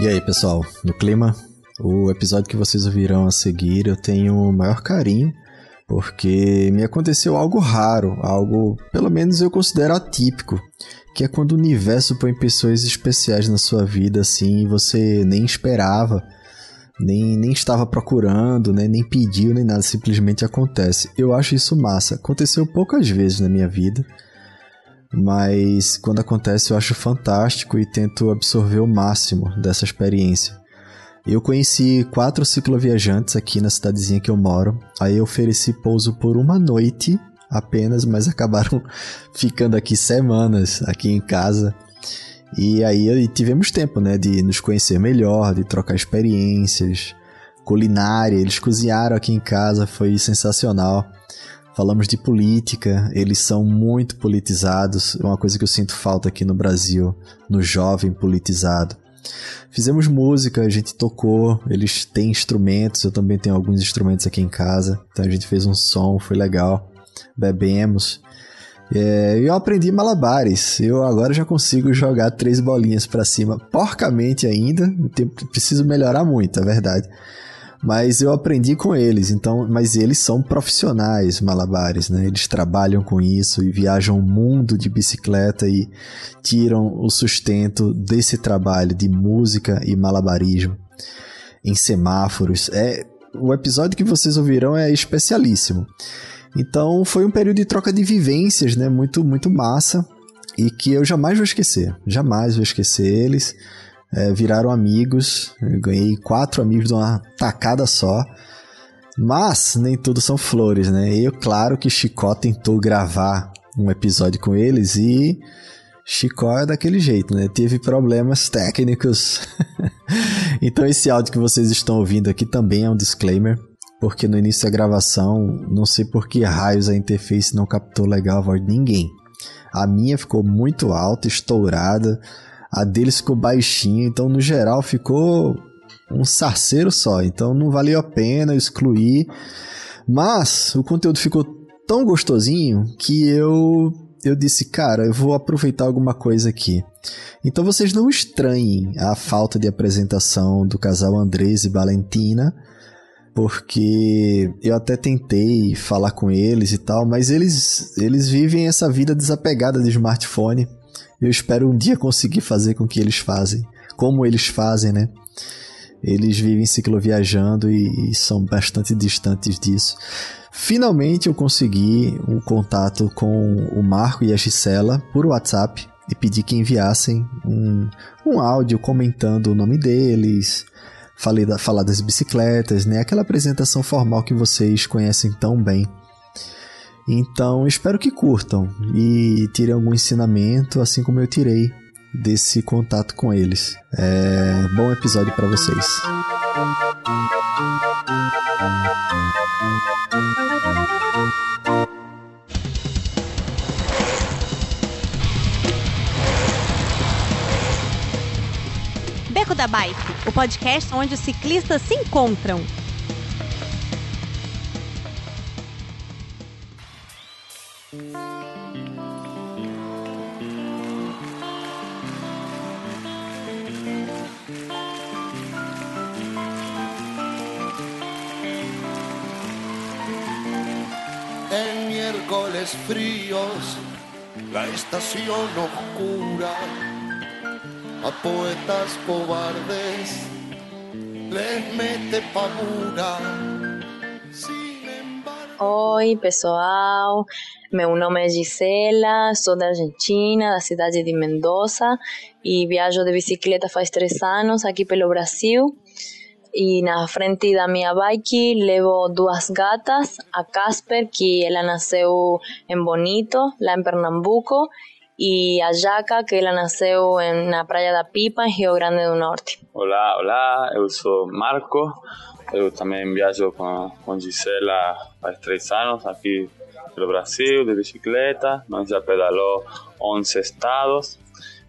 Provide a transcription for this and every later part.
E aí, pessoal, no clima? O episódio que vocês ouvirão a seguir eu tenho o maior carinho, porque me aconteceu algo raro, algo, pelo menos eu considero atípico, que é quando o universo põe pessoas especiais na sua vida assim e você nem esperava, nem, nem estava procurando, né, nem pediu, nem nada, simplesmente acontece. Eu acho isso massa. Aconteceu poucas vezes na minha vida, mas quando acontece eu acho fantástico e tento absorver o máximo dessa experiência. Eu conheci quatro cicloviajantes aqui na cidadezinha que eu moro. Aí eu ofereci pouso por uma noite apenas, mas acabaram ficando aqui semanas aqui em casa. E aí tivemos tempo, né, de nos conhecer melhor, de trocar experiências, culinária, eles cozinharam aqui em casa, foi sensacional. Falamos de política, eles são muito politizados, é uma coisa que eu sinto falta aqui no Brasil, no jovem politizado. Fizemos música, a gente tocou, eles têm instrumentos, eu também tenho alguns instrumentos aqui em casa, então a gente fez um som, foi legal. Bebemos. É, eu aprendi malabares. Eu agora já consigo jogar três bolinhas para cima, porcamente ainda. Preciso melhorar muito, é verdade mas eu aprendi com eles, então, mas eles são profissionais malabares, né? Eles trabalham com isso e viajam o mundo de bicicleta e tiram o sustento desse trabalho de música e malabarismo em semáforos. É o episódio que vocês ouvirão é especialíssimo. Então, foi um período de troca de vivências, né? Muito muito massa e que eu jamais vou esquecer. Jamais vou esquecer eles é, viraram amigos. Eu ganhei quatro amigos de uma tacada só. Mas nem tudo são flores, né? E claro que Chicó tentou gravar um episódio com eles e Chicó é daquele jeito, né? Teve problemas técnicos. então esse áudio que vocês estão ouvindo aqui também é um disclaimer, porque no início da gravação, não sei por que raios a interface não captou legal a voz de ninguém. A minha ficou muito alta, estourada. A deles ficou baixinho, então no geral ficou um sarceiro só. Então não valeu a pena excluir. Mas o conteúdo ficou tão gostosinho que eu eu disse, cara, eu vou aproveitar alguma coisa aqui. Então vocês não estranhem a falta de apresentação do casal Andrés e Valentina, porque eu até tentei falar com eles e tal, mas eles eles vivem essa vida desapegada de smartphone. Eu espero um dia conseguir fazer com que eles fazem, como eles fazem, né? Eles vivem cicloviajando e, e são bastante distantes disso. Finalmente eu consegui um contato com o Marco e a Gisela por WhatsApp e pedi que enviassem um, um áudio comentando o nome deles, falei da, falar das bicicletas, né? Aquela apresentação formal que vocês conhecem tão bem. Então, espero que curtam e tirem algum ensinamento, assim como eu tirei desse contato com eles. É, bom episódio para vocês. Beco da Bike, o podcast onde os ciclistas se encontram. En miércoles fríos, la estación oscura, a poetas cobardes les mete pavura. Oi, pessoal. Meu nome é Gisela, sou da Argentina, da cidade de Mendoza e viajo de bicicleta faz três anos aqui pelo Brasil. E na frente da minha bike levo duas gatas, a Casper, que ela nasceu em Bonito, lá em Pernambuco, e a Jaca, que ela nasceu na Praia da Pipa, em Rio Grande do Norte. Olá, olá, eu sou Marco, eu também viajo com, com Gisela faz três anos aqui pelo Brasil de bicicleta, nós já pedalou 11 estados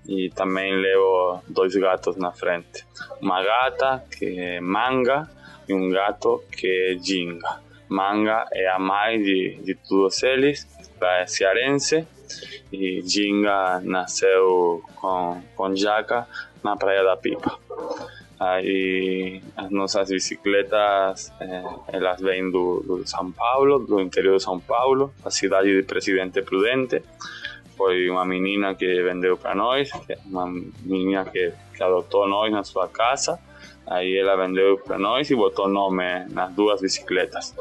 e também levo dois gatos na frente. Uma gata que é Manga e um gato que é Jinga. Manga é a mãe de, de todos eles, é cearense, e Jinga nasceu com, com Jaca na Praia da Pipa. Aí as nossas bicicletas, é, elas vêm do, do São Paulo, do interior de São Paulo, a cidade de Presidente Prudente. Foi uma menina que vendeu para nós, uma menina que, que adotou nós na sua casa. Aí ela vendeu para nós e botou nome nas duas bicicletas.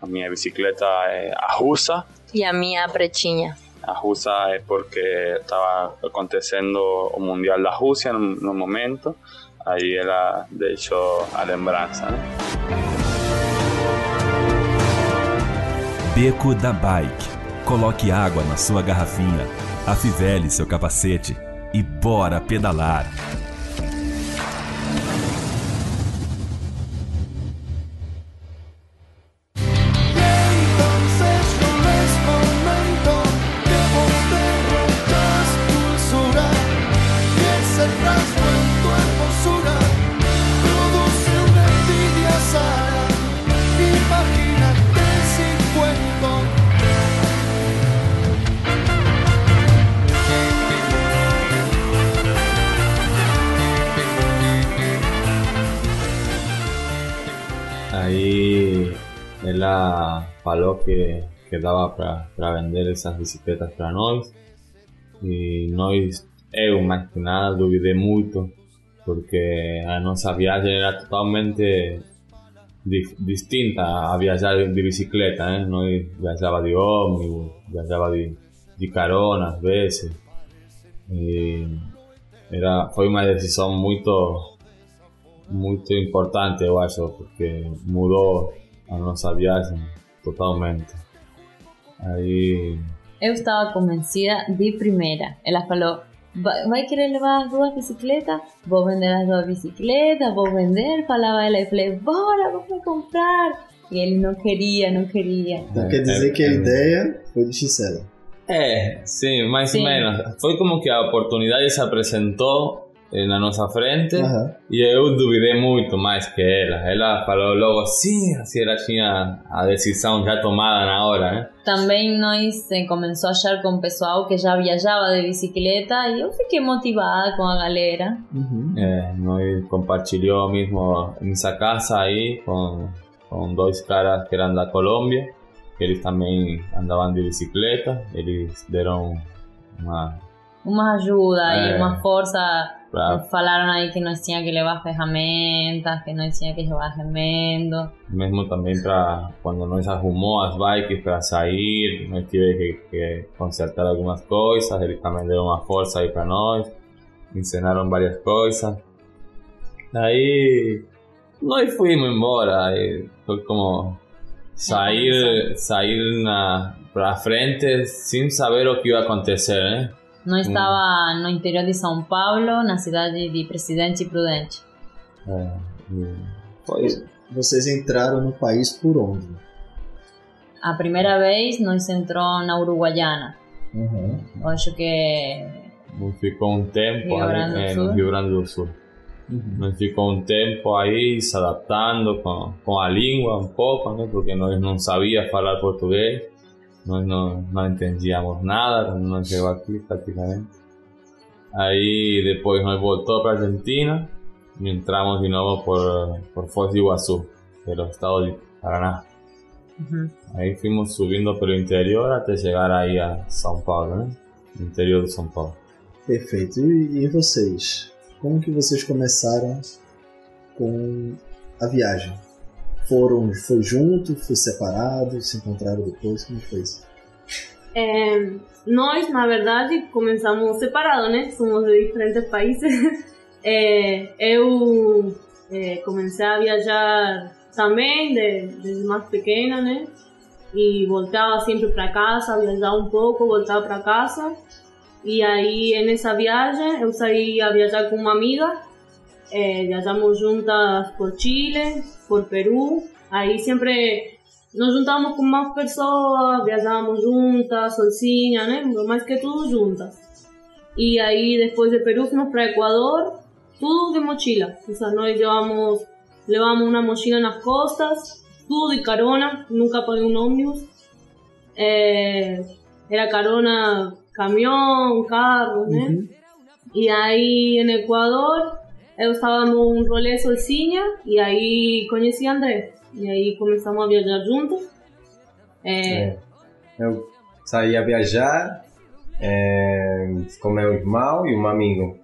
A minha bicicleta é a russa. E a minha pretinha. A russa é porque estava acontecendo o Mundial da Rússia no, no momento. Aí ela deixou a lembrança, né? Beco da Bike. Coloque água na sua garrafinha, afivele seu capacete e bora pedalar. Que, que dava para vender essas bicicletas para nós. E nós, eu mais que nada, duvidei muito, porque a nossa viagem era totalmente distinta a viajar de bicicleta, né? Nós viajava de ônibus, viajava de, de carona às vezes. E era, foi uma decisão muito muito importante, eu porque mudou a nossa viagem totalmente. Aí. Eu estava convencida de primeira. Ela falou: vai querer levar as duas bicicletas? Vou vender as duas bicicletas, vou vender. Falava ela e falei: bora, vamos comprar. E ele não queria, não queria. Então quer dizer que a ideia foi de Gisela. É, sim, mais ou menos. Foi como que a oportunidade se apresentou na nossa frente uhum. e eu duvidei muito mais que ela. Ela falou logo sim, assim ela tinha a decisão já tomada na hora, né? Também nós eh, começou a achar com o pessoal que já viajava de bicicleta e eu fiquei motivada com a galera. Uhum. É, nós compartilhou mesmo nessa casa aí com, com dois caras que eram da Colômbia, que eles também andavam de bicicleta, eles deram uma uma ajuda é. e uma força Falaram aí que nós tinha que levar ferramentas, que nós tinha que levar remendo. Mesmo também para quando nós arrumou as bikes para sair, nós tivemos que, que, consertar algumas coisas, eles também deram uma força aí para nós, ensinaram várias coisas. Daí nós fomos embora, foi como sair, sair na para frente sem saber o que ia acontecer, né? Não estava no interior de São Paulo, na cidade de Presidente Prudente. É, Vocês entraram no país por onde? A primeira vez nós entrou na Uruguaiana. Uhum. Eu acho que. Ficou um tempo Rio ali, é, no Rio Grande do Sul. Uhum. Nós ficou um tempo aí se adaptando com, com a língua um pouco, né? porque nós não sabia falar português. Nós não, não entendíamos nada quando nós chegou aqui, praticamente. Aí depois nós voltou para Argentina e entramos de novo por, por Foz do Iguaçu, pelo estado de Paraná. Uhum. Aí fomos subindo pelo interior até chegar aí a São Paulo, né? No interior de São Paulo. Perfeito. E, e vocês? Como que vocês começaram com a viagem? Foram foi junto, foi separado, se encontraram depois, como foi isso? É, nós, na verdade, começamos separados, né? Somos de diferentes países. É, eu é, comecei a viajar também de, desde mais pequena, né? E voltava sempre para casa, viajava um pouco, voltava para casa. E aí, nessa viagem, eu saí a viajar com uma amiga eh, viajamos juntas por Chile, por Perú. Ahí siempre nos juntamos con más personas, viajábamos juntas, solcinha, né? Más que tudo juntas. y ahí después de Perú fuimos para Ecuador, todo de mochila. O sea, nos llevamos, llevamos una mochila en las costas, todo de carona, nunca pagué un ómnibus. Eh, era carona, camión, carro, ¿no? Y ahí en Ecuador, eu estaba dando un rolê sozinha y ahí conocí a André. E aí começamos a viajar juntos. É, É. Eu saí a viajar é, com meu irmão e um amigo.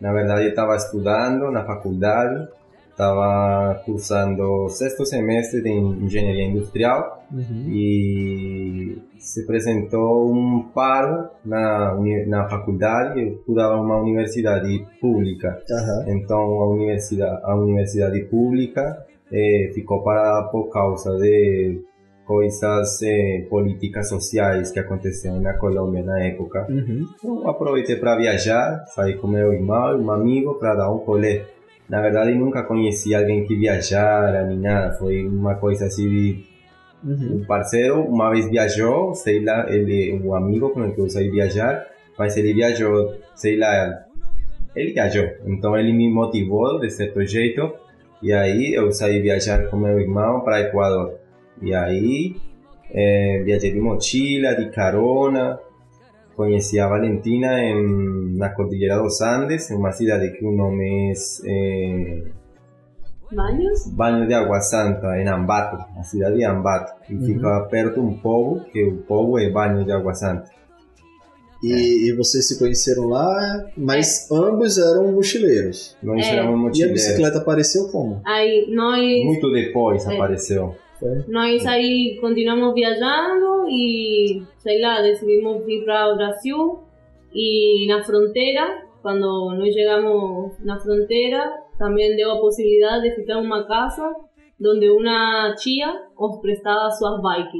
Na verdade, eu estava estudando na faculdade, estava cursando sexto semestre de engenharia industrial e se apresentou um paro na, na faculdade. Eu estudava numa universidade pública. Aham. Então a universidade, a universidade pública eh, ficou parada por causa de coisas eh, políticas sociais que aconteceram na Colômbia na época. Uhum. Então aproveitei para viajar, saí com meu irmão e um amigo para dar um rolê. Na verdade nunca conheci alguém que viajara nem nada, foi uma coisa assim de Uhum. um parceiro uma vez viajou, sei lá, ele um amigo com o que eu saí viajar, mas ele viajou, sei lá, ele viajou. Então ele me motivou de certo jeito e aí eu saí viajar com meu irmão para Equador. E aí eh, viajei de mochila, de carona, conheci a Valentina em, na Cordillera dos Andes, em uma cidade que o nome é eh, ¿Baños? Baño de Agua Santa, em Ambato, a cidade de Ambato. E fica perto um povo, que o povo é Baño de Agua Santa. E, e vocês se conheceram lá, mas ambos eram mochileiros. Nós É. éramos E a mochileiros. bicicleta apareceu como? Aí nós, Muito depois É. apareceu. Nós aí continuamos viajando y, sei lá, decidimos ir para Brasil y na frontera, cuando nos llegamos na frontera, también dio la posibilidad de en una casa donde una chía os prestaba sus bikes.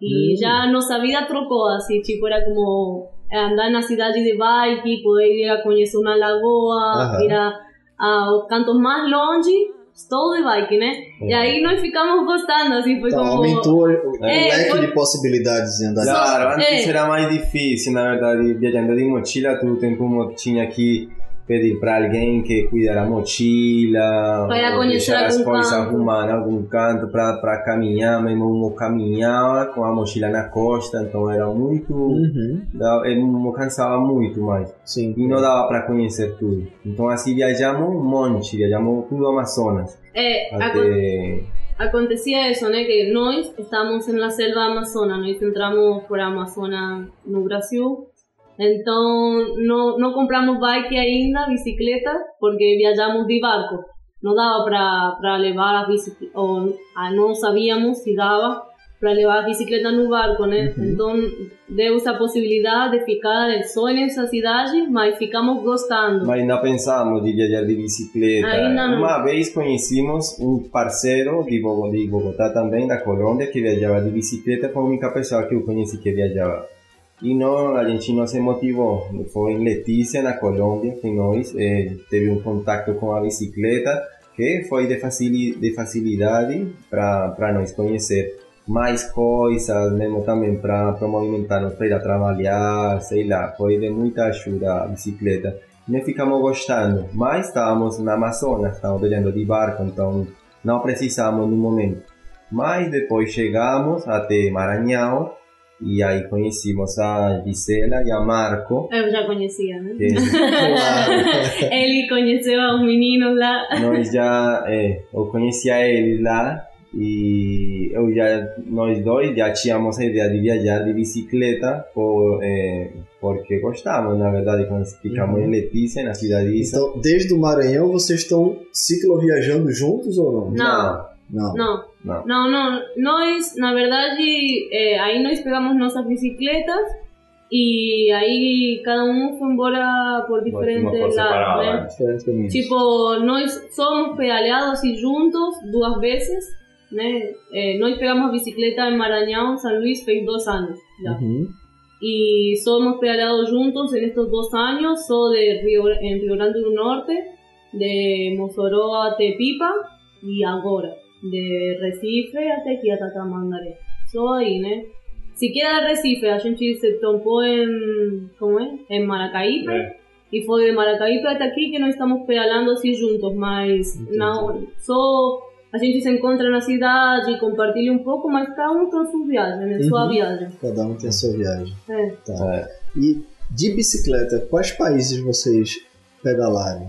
Y Mm. ya nossa vida trocou, assim, tipo, era como andar na cidade de bike, poder ir a conhecer uma lagoa, Aham. ir a, aos cantos mais longe, todo de bike, né? E aí nós ficamos gostando, assim, foi Então como... aumentou o, o É, leque foi- de possibilidades de andar de Claro, antes É. era mais difícil, na verdade, viajando de mochila, todo tempo mo- tinha que pedir para alguém que cuidara a mochila, deixar as algum coisas canto. arrumadas em algum canto para caminhar, mesmo eu caminhava com a mochila na costa, então era muito, Uhum. da- eu me cansava muito mais. Sim. E não dava para conhecer tudo. Então assim viajamos um monte, viajamos tudo Amazonas. É, Até... acontecia eso, né? Que nós estamos en la selva amazona, nós entramos por Amazonas no Brasil, então não, não compramos bike ainda, bicicleta, porque viajamos de barco. Não dava para levar a bicicleta, ou ah, não sabíamos se dava para levar a bicicleta no barco, né? Então deu essa possibilidade de ficar só nessa cidade, mas ficamos gostando. Mas ainda pensamos de viajar de bicicleta. Ainda não. Uma vez conhecimos um parceiro de Bogo- de Bogotá também, da Colômbia, que viajava de bicicleta. Foi a única pessoa que eu conheci que viajava. E não, a gente não se motivou. Foi em Letícia, na Colômbia, que nós eh, teve um contato com a bicicleta, que foi de, facili de facilidade para nós conhecer mais coisas, mesmo também para movimentar-nos para ir a trabalhar, sei lá, foi de muita ajuda a bicicleta. Nós ficamos gostando, mas estávamos na Amazonas, estávamos viajando de barco, então não precisamos no momento. Mas depois chegamos até Maranhão e aí conhecemos a Gisela e a Marco. Eu já conhecia, né? Que. Ele conheceu os meninos lá. nós já, é, eu conhecia eles lá e eu já, nós dois já tínhamos a ideia de viajar de bicicleta por, é, porque gostávamos, na verdade, quando ficamos em Letícia, na cidade de Então, desde o Maranhão, vocês estão cicloviajando juntos ou não? Não. Não. Não, não. não, não. Nós, na verdade, é, aí nós pegamos nossas bicicletas e aí cada um foi embora por diferentes por separado, lados, né? né? Diferentes caminhos. Tipo, nós somos pedaleados assim juntos duas vezes, né? É, nós pegamos a bicicleta em Maranhão, São Luís, fez dois anos já. Uhum. y somos pedaleado juntos en estos dos años, so de Río, en Rio Grande do Norte, de Mossoró a Tepipa y agora, de Recife até aqui, até Tamandaré. Só aí, né? Se queda de Recife, a gente se tompou em, como é? Em Maracaípe, É. E foi de Maracaípe até aqui que nós estamos pedalando assim juntos, mas não, só a gente se encontra na cidade, compartilha um pouco, mas cada um tem sua viagem, né? Sua Uhum. viagem. Cada um tem a sua viagem. É. Tá. E de bicicleta, quais países vocês pedalaram?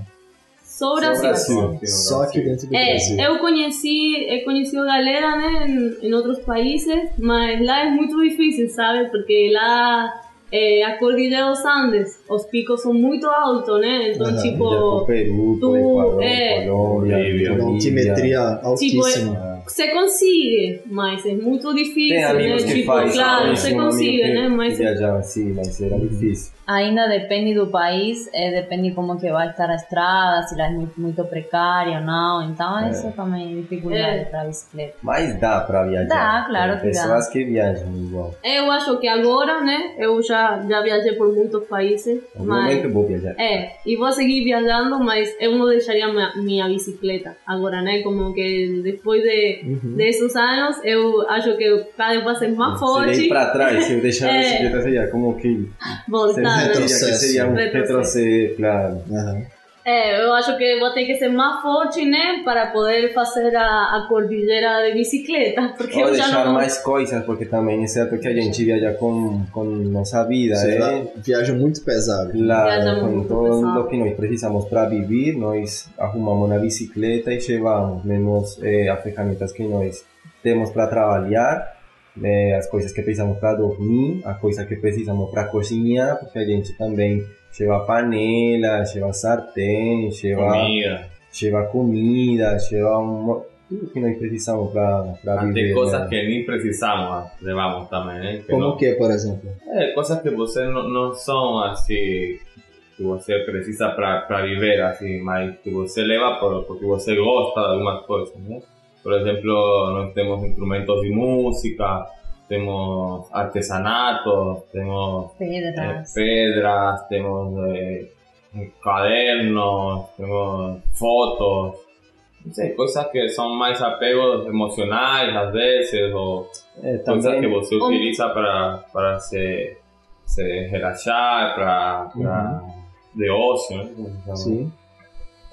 Só o Brasil. Só aqui dentro do É, Brasil. eu conheci, eu conheci a galera, né, em, em outros países, mas lá é muito difícil, sabe? Porque lá é, a Cordilheira dos Andes, os picos são muito altos, né? Então, por tipo, eh, Colombia, Bolivia. Uma Bolivia. altimetria tipo, altíssima. Se consegue, mas é muito difícil, Tem né? que Tipo, fazem claro, consegue, que né? Mas viajava assim, mas era difícil. Ainda depende do país, eh, depende como que vai estar a estrada, se ela é muito, muito precária ou não. Então, isso também é dificuldade É. para a bicicleta. Mas dá pra viajar. Dá, claro que dá. pessoas que viajam igual. eu acho que agora, né? Eu já, já viajei por muitos países, No mas... momento eu vou viajar. É, e vou seguir viajando, mas eu não deixaria minha, minha bicicleta agora, né? Como que depois de, Uhum. de esses anos, eu acho que eu cada vez vou ser mais Se forte. ir pra trás, se eu deixar É. bicicleta, seria como que. Voltar, seria, né? que Retrocesso. seria um Retrocesso. retrocesso, claro. Aham. É, eu acho que vou ter que ser mais forte, né? Para poder fazer a, a cordilheira de bicicleta. Porque Ou eu já deixar não. mais coisas, porque também é certo que a gente viaja com, com nossa vida, Sei é lá, viaja muito pesado. Claro, com muito todo pesado. o que nós precisamos para viver, nós arrumamos na bicicleta e levamos mesmo eh, as ferramentas que nós temos para trabalhar, eh, as coisas que precisamos para dormir, as coisas que precisamos para cozinhar, porque a gente também leva panela, leva sartén, leva Comida. leva comida, leva mo- tudo que nós precisamos para Até viver. coisas né? que nem precisamos, levamos também, né? Que Como não- o que, por exemplo? É, coisas que você não, não são assim que você precisa para viver assim, mas que você leva por, porque você gosta de algumas coisas, né? Por exemplo, nós temos instrumentos de música, temos artesanato, temos eh, Pedras. pedras, temos eh, cadernos, temos fotos, não sei, coisas que são mais apegos emocionais às vezes, ou É, coisas que também, você Om- utiliza para, para se, se relaxar, para, para de ócio, né? Então, Sim.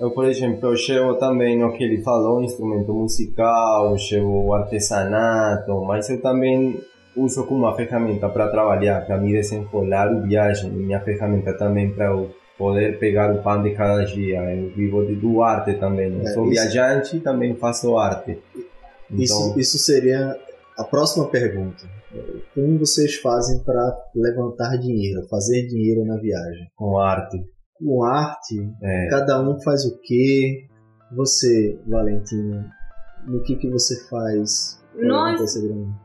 Eu, por exemplo, eu chevo também no que ele falou, instrumento musical, eu chevo artesanato, mas eu também uso como uma ferramenta para trabalhar, para me desenrolar o viagem, minha ferramenta também para eu poder pegar o pão de cada dia. Eu vivo de, do arte também, eu É, sou isso- viajante e também faço arte. Então, Isso, isso seria a próxima pergunta. Como vocês fazem para levantar dinheiro, fazer dinheiro na viagem? com arte. Com arte, É, cada um faz o quê? Você, Valentina, no que, que você faz? Nós-?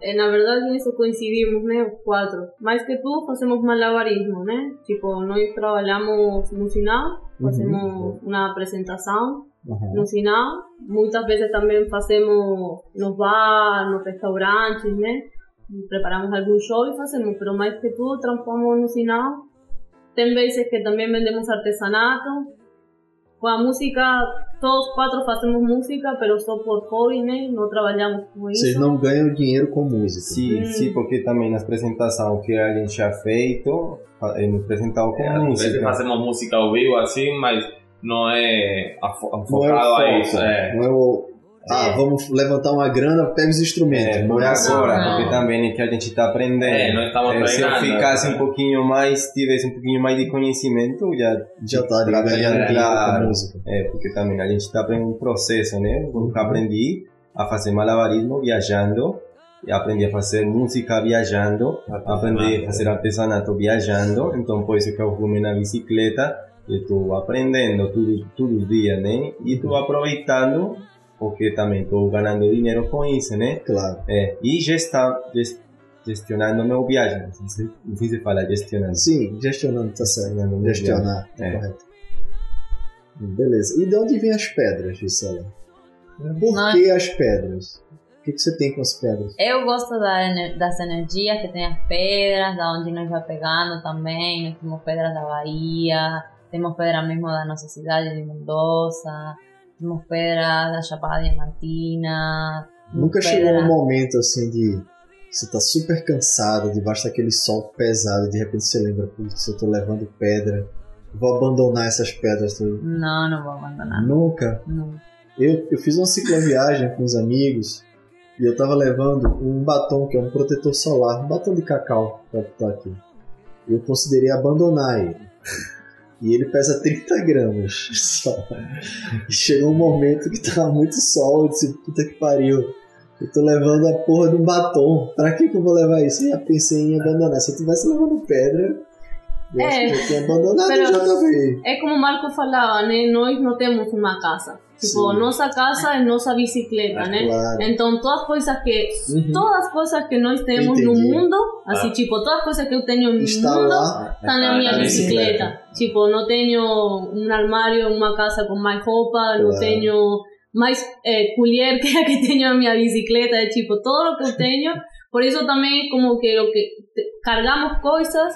É, na verdade, nisso coincidimos, né? Os quatro. Mais que tudo, fazemos malabarismo, né? Tipo, nós trabalhamos no sinal, fazemos uma apresentação Aham. no sinal. Muitas vezes também fazemos nos bar, nos restaurantes, né? Preparamos algum show e fazemos, pero mais que tudo, transformamos no sinal. Tem vezes que também vendemos artesanato. Com a música, todos quatro fazemos música, pero só por hobby, né? Não trabalhamos com isso. Vocês não ganham dinheiro com música. sim, Hum. sim, porque também nas apresentações que a gente já feito, eh, nos apresentamos com É, música. fazemos música ao vivo assim, mas não é afo- Não é a isso. É. não é o... Ah, vamos levantar uma grana, pega os instrumentos. É, não por é agora, Não. porque também é que a gente está aprendendo. É, nós estamos É, se eu treinando, ficasse né? um pouquinho mais, tivesse um pouquinho mais de conhecimento, já Já estaria trabalhando ganhando dinheiro com música. É, porque também a gente está aprendendo um processo, né? Eu nunca aprendi a fazer malabarismo viajando, e aprendi a fazer música viajando, aprendi a fazer artesanato viajando, então por isso que eu fui na bicicleta, eu estou aprendendo tudo, todos os dias, né? E estou aproveitando, porque também estou ganhando dinheiro com isso, né? Claro. É, e gesta, ges- gestionando meu viagem, não sei, se- não sei se fala gestionando. Sim, gestionando, tá certo. Gestionar, É. correto. Beleza. E de onde vêm as pedras, Gisela? Por Não que as pedras? O que, que você tem com as pedras? Eu gosto da das energias que tem as pedras, da onde nós vai pegando também. Nós temos pedras da Bahia, temos pedras mesmo da nossa cidade de Mendoza, temos pedras da Chapada Diamantina. Nunca chegou um momento assim de você tá super cansado, debaixo daquele sol pesado, e de repente você lembra, putz, eu tô levando pedra vou abandonar essas pedras. Não, não vou abandonar. Nunca. Não. Eu, eu fiz uma cicloviagem com os amigos e eu tava levando um batom que é um protetor solar, um batom de cacau pra estar aqui. Eu considerei abandonar ele. E ele pesa 30 gramas só. E chegou um momento que tava muito sol, eu disse, puta que pariu. Eu tô levando a porra de um batom. Pra que que eu vou levar isso? E eu pensei em abandonar. Se eu tivesse levando pedra, eu acho É, que eu tinha abandonado já também. É como o Marco falava, né? Nós não temos uma casa. Tipo, Sim. nossa casa é nossa bicicleta, né? Claro. Então, todas as coisas que Uhum. todas as coisas que nós temos no Entendi. mundo, assim, tipo, todas as coisas que eu tenho no Está mundo estão na minha na bicicleta. Tipo, não tenho um armário, uma casa com mais roupa, não Claro. tenho mais eh, colher que a que tenho na minha bicicleta. É tipo, todo o que eu tenho. Por isso também, como que, o que cargamos coisas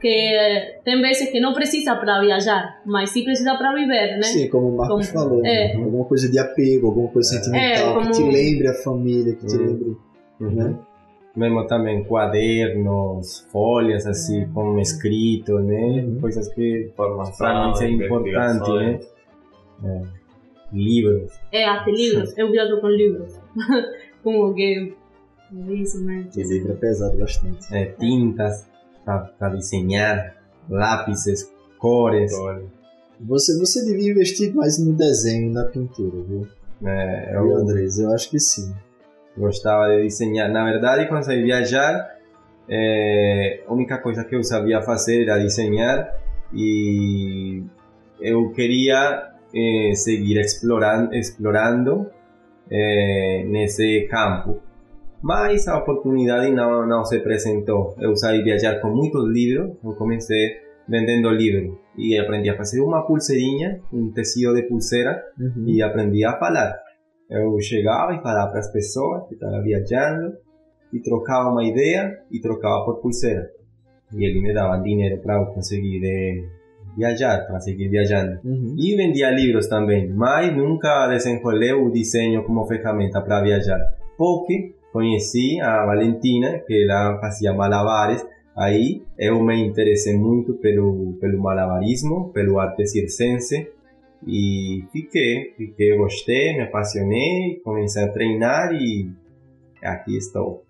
que tem vezes que não precisa para viajar, mas sim precisa para viver, né? Sim, como o Marcos Como- falou. é. né? Alguma coisa de apego, alguma coisa sentimental É, como- que te lembre a família, que te Uhum. lembre. Né? Mesmo também quadernos, folhas assim com escrito, né? Uhum. Coisas que para nós é importante, né? É. Livros. É, até livros. Eu viajo com livros. como que. É isso, né? Que livro é pesado bastante. é, tintas para desenhar, lápis, cores. Você, você devia investir mais no desenho e na pintura, viu? É, Eu, eu Andrés, eu acho que sim. gostava de desenhar. Na verdade, quando saí viajar, é, a única coisa que eu sabia fazer era desenhar e eu queria eh, seguir explorando, explorando eh, nesse campo. Mas a oportunidade não, não se apresentou. Eu saí viajar com muitos livros, eu comecei vendendo livros e aprendi a fazer uma pulseirinha, um tecido de pulseira Uhum. e aprendi a falar. Eu chegava e falava para as pessoas que estavam viajando e trocava uma ideia e trocava por pulseira. E ele me dava dinheiro para eu conseguir eh, viajar, para seguir viajando. Uhum. E vendia livros também, mas nunca desenrolei o desenho como ferramenta para viajar. Porque conheci a Valentina, que ela fazia malabares, aí eu me interessei muito pelo, pelo malabarismo, pelo arte circense, e fiquei, fiquei, gostei, me apaixonei, comecei a treinar e aqui estou.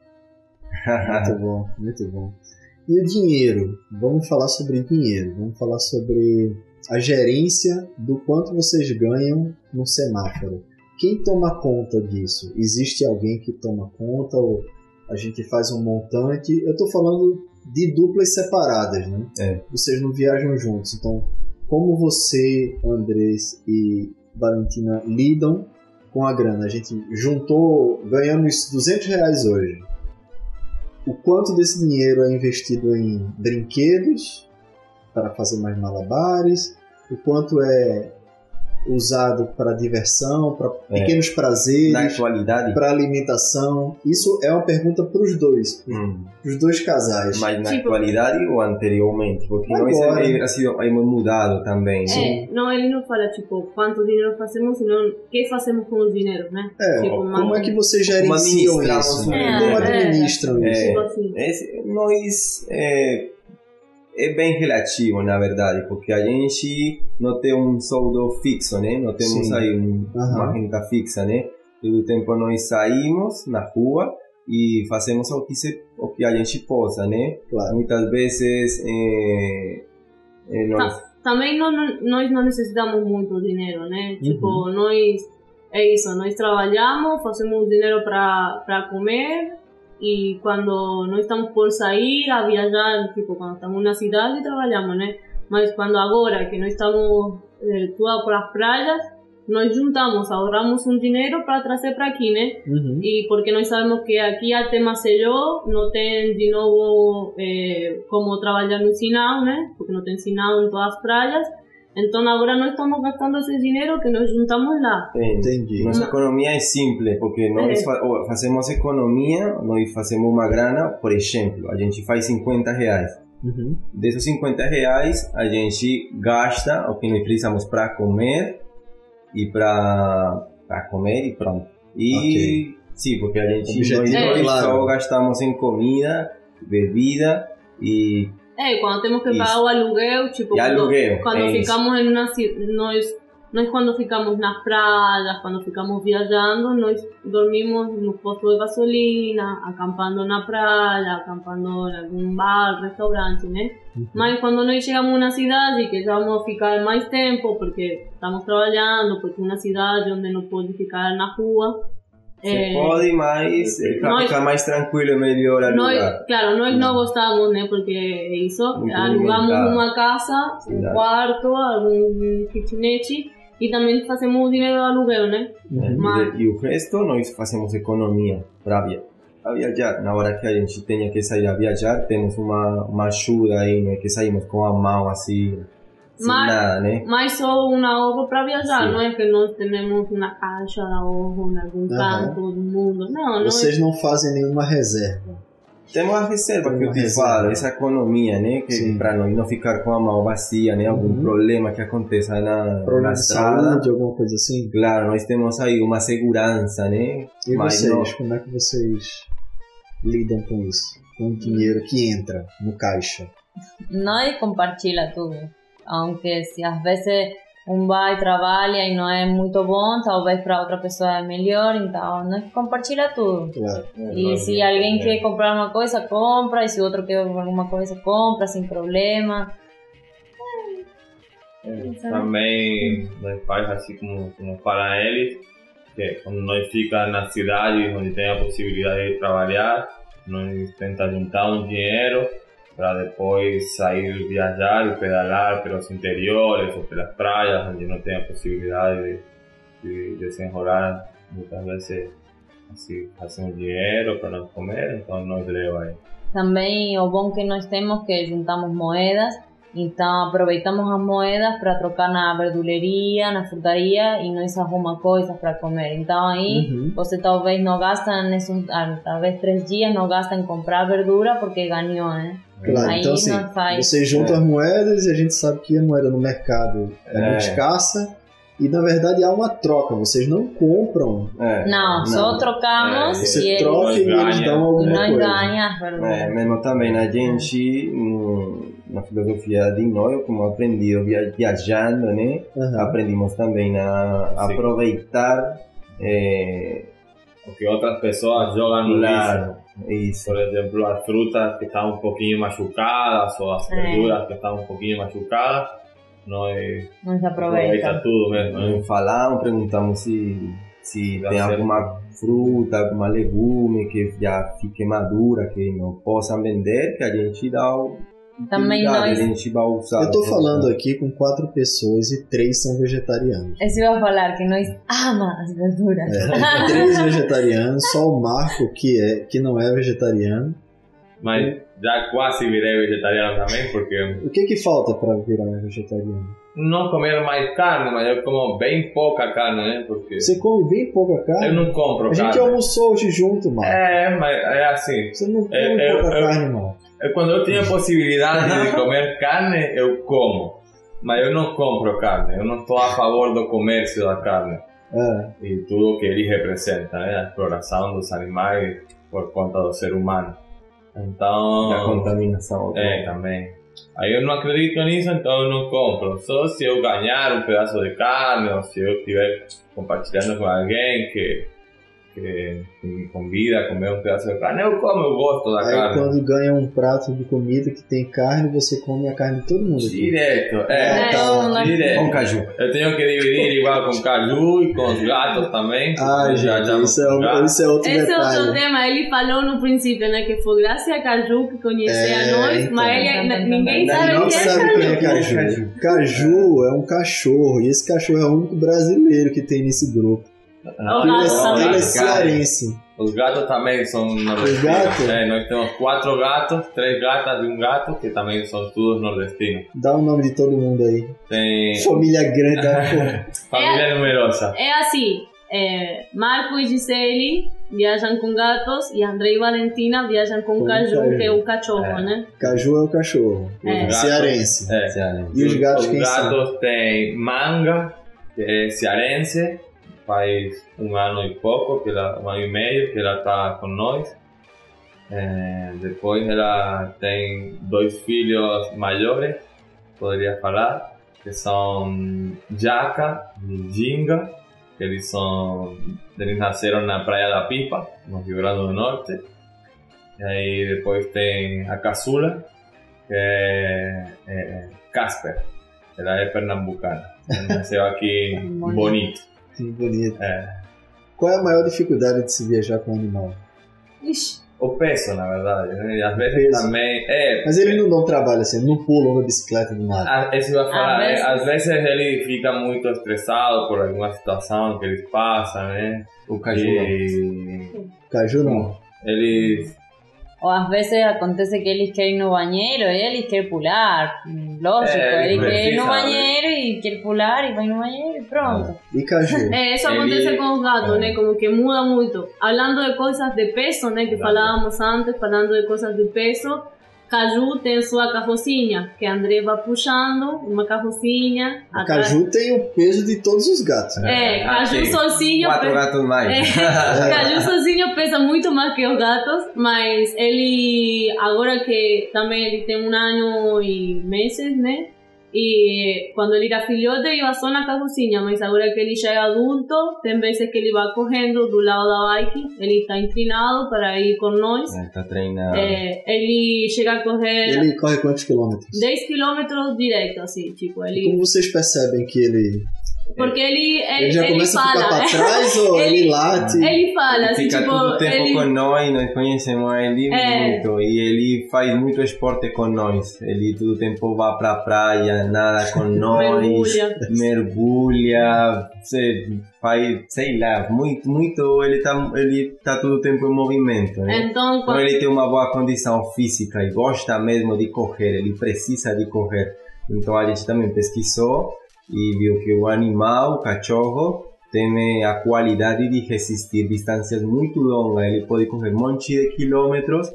Muito bom, muito bom. E o dinheiro? Vamos falar sobre dinheiro. Vamos falar sobre a gerência do quanto vocês ganham no semáforo. Quem toma conta disso? Existe alguém que toma conta ou a gente faz um montante? Eu estou falando de duplas separadas, né? É. Vocês não viajam juntos. Então, como você, Andrés e Valentina lidam com a grana? A gente juntou, ganhamos 200 reais hoje o quanto desse dinheiro é investido em brinquedos para fazer mais malabares, o quanto é usado para diversão, para É. pequenos Na prazeres, atualidade, para alimentação. Isso é uma pergunta para os dois, hum, para os dois casais. mas na Tipo- atualidade ou anteriormente? Porque nós Agora. é, sido, hemos mudado também. né? É, não, ele não fala, tipo, quanto dinheiro fazemos, senão o que fazemos com o dinheiro, né? É, tipo, como é que vocês gerenciam administramos isso? o É, Como é. administram É. isso? Tipo assim. Esse, nós é, bem relativo, na verdade, porque a gente não tem um soldo fixo, né? Não temos Sim. aí um, Aham. uma renda fixa, né? Todo tempo nós saímos na rua e fazemos o que, se, o que a gente possa, né? Claro. Muitas vezes é, é, nós... Também não- nós não necessitamos muito dinheiro, né? Uhum. Tipo, nós, é isso, nós trabalhamos, fazemos dinheiro para comer e quando nós estamos por sair a viajar, tipo, quando estamos na cidade, trabalhamos, né? Mas quando agora que nós estamos eh, todas por as praias, nós juntamos, ahorramos um dinheiro para trazer para aqui, né? Uhum. E porque nós sabemos que aqui até Maceió não tem de novo eh, como trabalhar no sinal, né? Porque não tem sinal em todas as praias. Então agora nós estamos gastando esse dinheiro que nós juntamos lá. é, Entendi. Nossa economia é simples, porque nós É. fazemos economia, nós fazemos uma grana, por exemplo, a gente faz 50 reais. Uhum. Desses 50 reais, a gente gasta o que nós precisamos para comer e para comer e pronto. E sim, porque a gente nós, Objetivo nós só gastamos em comida, bebida e É, quando temos que Isso. pagar o aluguel, tipo, E quando, aluguel, quando é isso. ficamos em uma cidade, nós, nós quando ficamos nas praias, quando ficamos viajando, nós dormimos no posto de gasolina, acampando na praia, acampando em algum bar, restaurante, né? Mas quando nós chegamos a uma cidade que já vamos ficar mais tempo, porque estamos trabalhando, porque é uma cidade onde não pode ficar na rua, Eh, pode, mas eh, nós- ficar mais tranquilo é melhor alugar. Claro, nós não gostamos, né? Porque é isso. Muito Alugamos limitado. uma casa, um Exato. quarto, um kitchenette e também fazemos dinheiro do aluguel, né? Né? Mas- E, e o resto nós fazemos economia para via pra viajar. Na hora que a gente tenha que sair a viajar, temos uma, uma ajuda aí, né? Que saímos com a mão assim, Mas- nada, né? Mas só um ahorro para viajar, Sim. não é que nós temos uma caixa de ahorro em algum Aham. canto do mundo. Não, não Vocês não fazem nenhuma reserva. Temos a reserva Tem que eu uma te reserva. falo, essa economia, né? Que para nós não ficar com a mão vazia, né? Algum Uhum. problema que aconteça na, Problema na de estrada. saúde, alguma coisa assim? Claro, nós temos aí uma segurança, né? E Mas vocês, não- como é que vocês lidam com isso? Com o dinheiro que entra no caixa? Nós compartilha tudo. Aunque se às vezes um vai trabalha e não é muito bom, talvez para outra pessoa é melhor, então nós compartilha tudo. Claro. E se alguém quer comprar uma coisa, compra, e se outro quer alguma coisa, compra sem problema. Também nós faz assim como, como para eles, que quando nós fica na cidade onde tem a possibilidade de trabalhar, nós tenta juntar um dinheiro para depois sair viajar e pedalar pelos interiores ou pelas praias onde não tem a possibilidade de, de desenrolar muitas vezes assim, fazer um dinheiro para nós comer, então nós leva aí. Também o bom que nós temos que juntamos moedas, então aproveitamos as moedas para trocar na verduleria, na frutaria e nós arruma coisas para comer. Então aí Uhum. você talvez não gasta nesses, talvez três dias não gasta em comprar verdura porque ganhou, né? Claro, Aí então assim, não vocês juntam as moedas e a gente sabe que a moeda no mercado é, É. muito escassa e na verdade há uma troca, vocês não compram, É, Não, só trocamos É, e você eles, troca e eles ganha. dão e alguma nós coisa. verduras. É, mesmo também a gente, no- na filosofia de nós, como aprendi via- viajando, né? Aham. Aprendimos também a Sim. aproveitar é, O que outras pessoas jogam no lixo. Isso. Por exemplo, as frutas que estão um pouquinho machucadas ou as É. verduras que estão um pouquinho machucadas, nós Nós aproveita aproveitamos. tudo mesmo. né? Falamos, perguntamos se, se tem certo. alguma fruta, alguma legume que já fique madura, que não possam vender, que a gente dá o Também utilidade, nós- a gente. Eu tô falando aqui com quatro pessoas e três são vegetarianos. Isso eu ia falar, que nós ama as verduras. É, três vegetarianos, só o Marco que é que não é vegetariano. Mas já quase virei vegetariano também, porque O que que falta para virar vegetariano? não comer mais carne, mas eu como bem pouca carne, né? Porque Você come bem pouca eu carne? não compro A gente carne. almoçou hoje junto, Marco. É, mas é assim. Você não come É, eu- pouca eu- carne, não. Eu, quando eu tenho a possibilidade de comer carne, eu como. Mas eu não compro carne. Eu não estou a favor do comércio da carne. É, e tudo que ele representa, né? A exploração dos animais por conta do ser humano. Então, a contaminação. é, também. Aí eu não acredito nisso, então eu não compro. Só se eu ganhar um pedaço de carne, ou se eu estiver compartilhando com alguém que, que, que me convida a comer um pedaço de carne, eu como, eu gosto da Aí carne. quando ganha um prato de comida que tem carne, você come a carne de todo mundo aqui. Direto, é, É, uma- direto. Com caju. Eu tenho que dividir igual com caju e com os gatos também. Ai, porque já já isso é, um- isso é outro Esse é outro detalhe. tema, ele falou no princípio, né, que foi graças a Caju que conhecia É, nós, então. mas ele, ninguém sabe não quem é sabe quem é Caju. caju. Caju é um cachorro, e esse cachorro é o único brasileiro que tem nesse grupo. Ah, Ele é, é cearense. Os gatos também são nordestinos. gatos? É, nós temos quatro gatos, três gatas e um gato, que também são todos nordestinos. Dá o nome de todo mundo aí. Tem Família grande família numerosa. É assim, é, Marco e Gisele viajam com gatos e André e Valentina viajam com Com Caju, caju. que é o cachorro, né? Caju é o cachorro. É. Os gatos- Cearense. É. E os gatos quem Os são? gatos têm Manga, que é cearense, faz um ano e pouco, que ela, um ano e meio que ela está com nós. É, depois ela tem dois filhos maiores, poderia falar, que são Jaca e Ginga, que eles são eles nasceram na Praia da Pipa, no Rio Grande do Norte. E aí depois tem a caçula, que é, é Casper, ela é pernambucana. Nasceu aqui bonito. Que bonito. É. Qual é a maior dificuldade de se viajar com um animal? Ixi, O peso, na verdade, né? E às vezes Peso. também. É, Mas eles não dão trabalho assim, não pulam na bicicleta do nada. Ah, Isso ia falar, Às né? vezes- às vezes ele fica muito estressado por alguma situação que eles passam, né? O caju não. E Caju não. eles O às vezes acontece que eles querem ir no banheiro e eles querem pular. Lógico, É, eles querem ir no precisa, banheiro e querem pular e vai no banheiro e pronto. E caju? É, eso Ele- acontece con los gatos, eh. ¿no? Como que muda mucho. Hablando de cosas de peso, ¿no? Que Hablando. falábamos antes, hablando de cosas de peso, Caju tem sua carrocinha, que André vai puxando, uma carrocinha. A caju tem o peso de todos os gatos. É, Ah, Caju sim. sozinho. Quatro pe- gatos mais. É, Caju sozinho pesa muito mais que os gatos, mas ele, agora que também ele tem um ano e meses, né? E quando ele era filhote iba só na carrocinha, mas agora que ele já é adulto, tem vezes que ele vai correndo do lado da bike, ele está inclinado para ir com nós. Está treinado. É, ele chega a correr Ele corre quantos quilômetros? 10 km direto, assim, tipo, E como vocês percebem que ele, Porque ele, ele, ele já ele começa a fala... ficar pra trás ou ele, Ele- late? Ele fala, assim, Fica tipo, todo o tempo ele... com nós, nós conhecemos ele É. muito. E ele faz muito esporte com nós. Ele todo o tempo vai pra praia, nada com nós, Mergulha. mergulha, você faz, sei lá, muito, muito. Ele tá, ele tá todo o tempo em movimento, né? Então, Então quando... ele tem uma boa condição física e gosta mesmo de correr, ele precisa de correr. Então a gente também pesquisou e viu que o animal, o cachorro, tem a qualidade de resistir distâncias muito longas, ele pode correr um monte de quilômetros.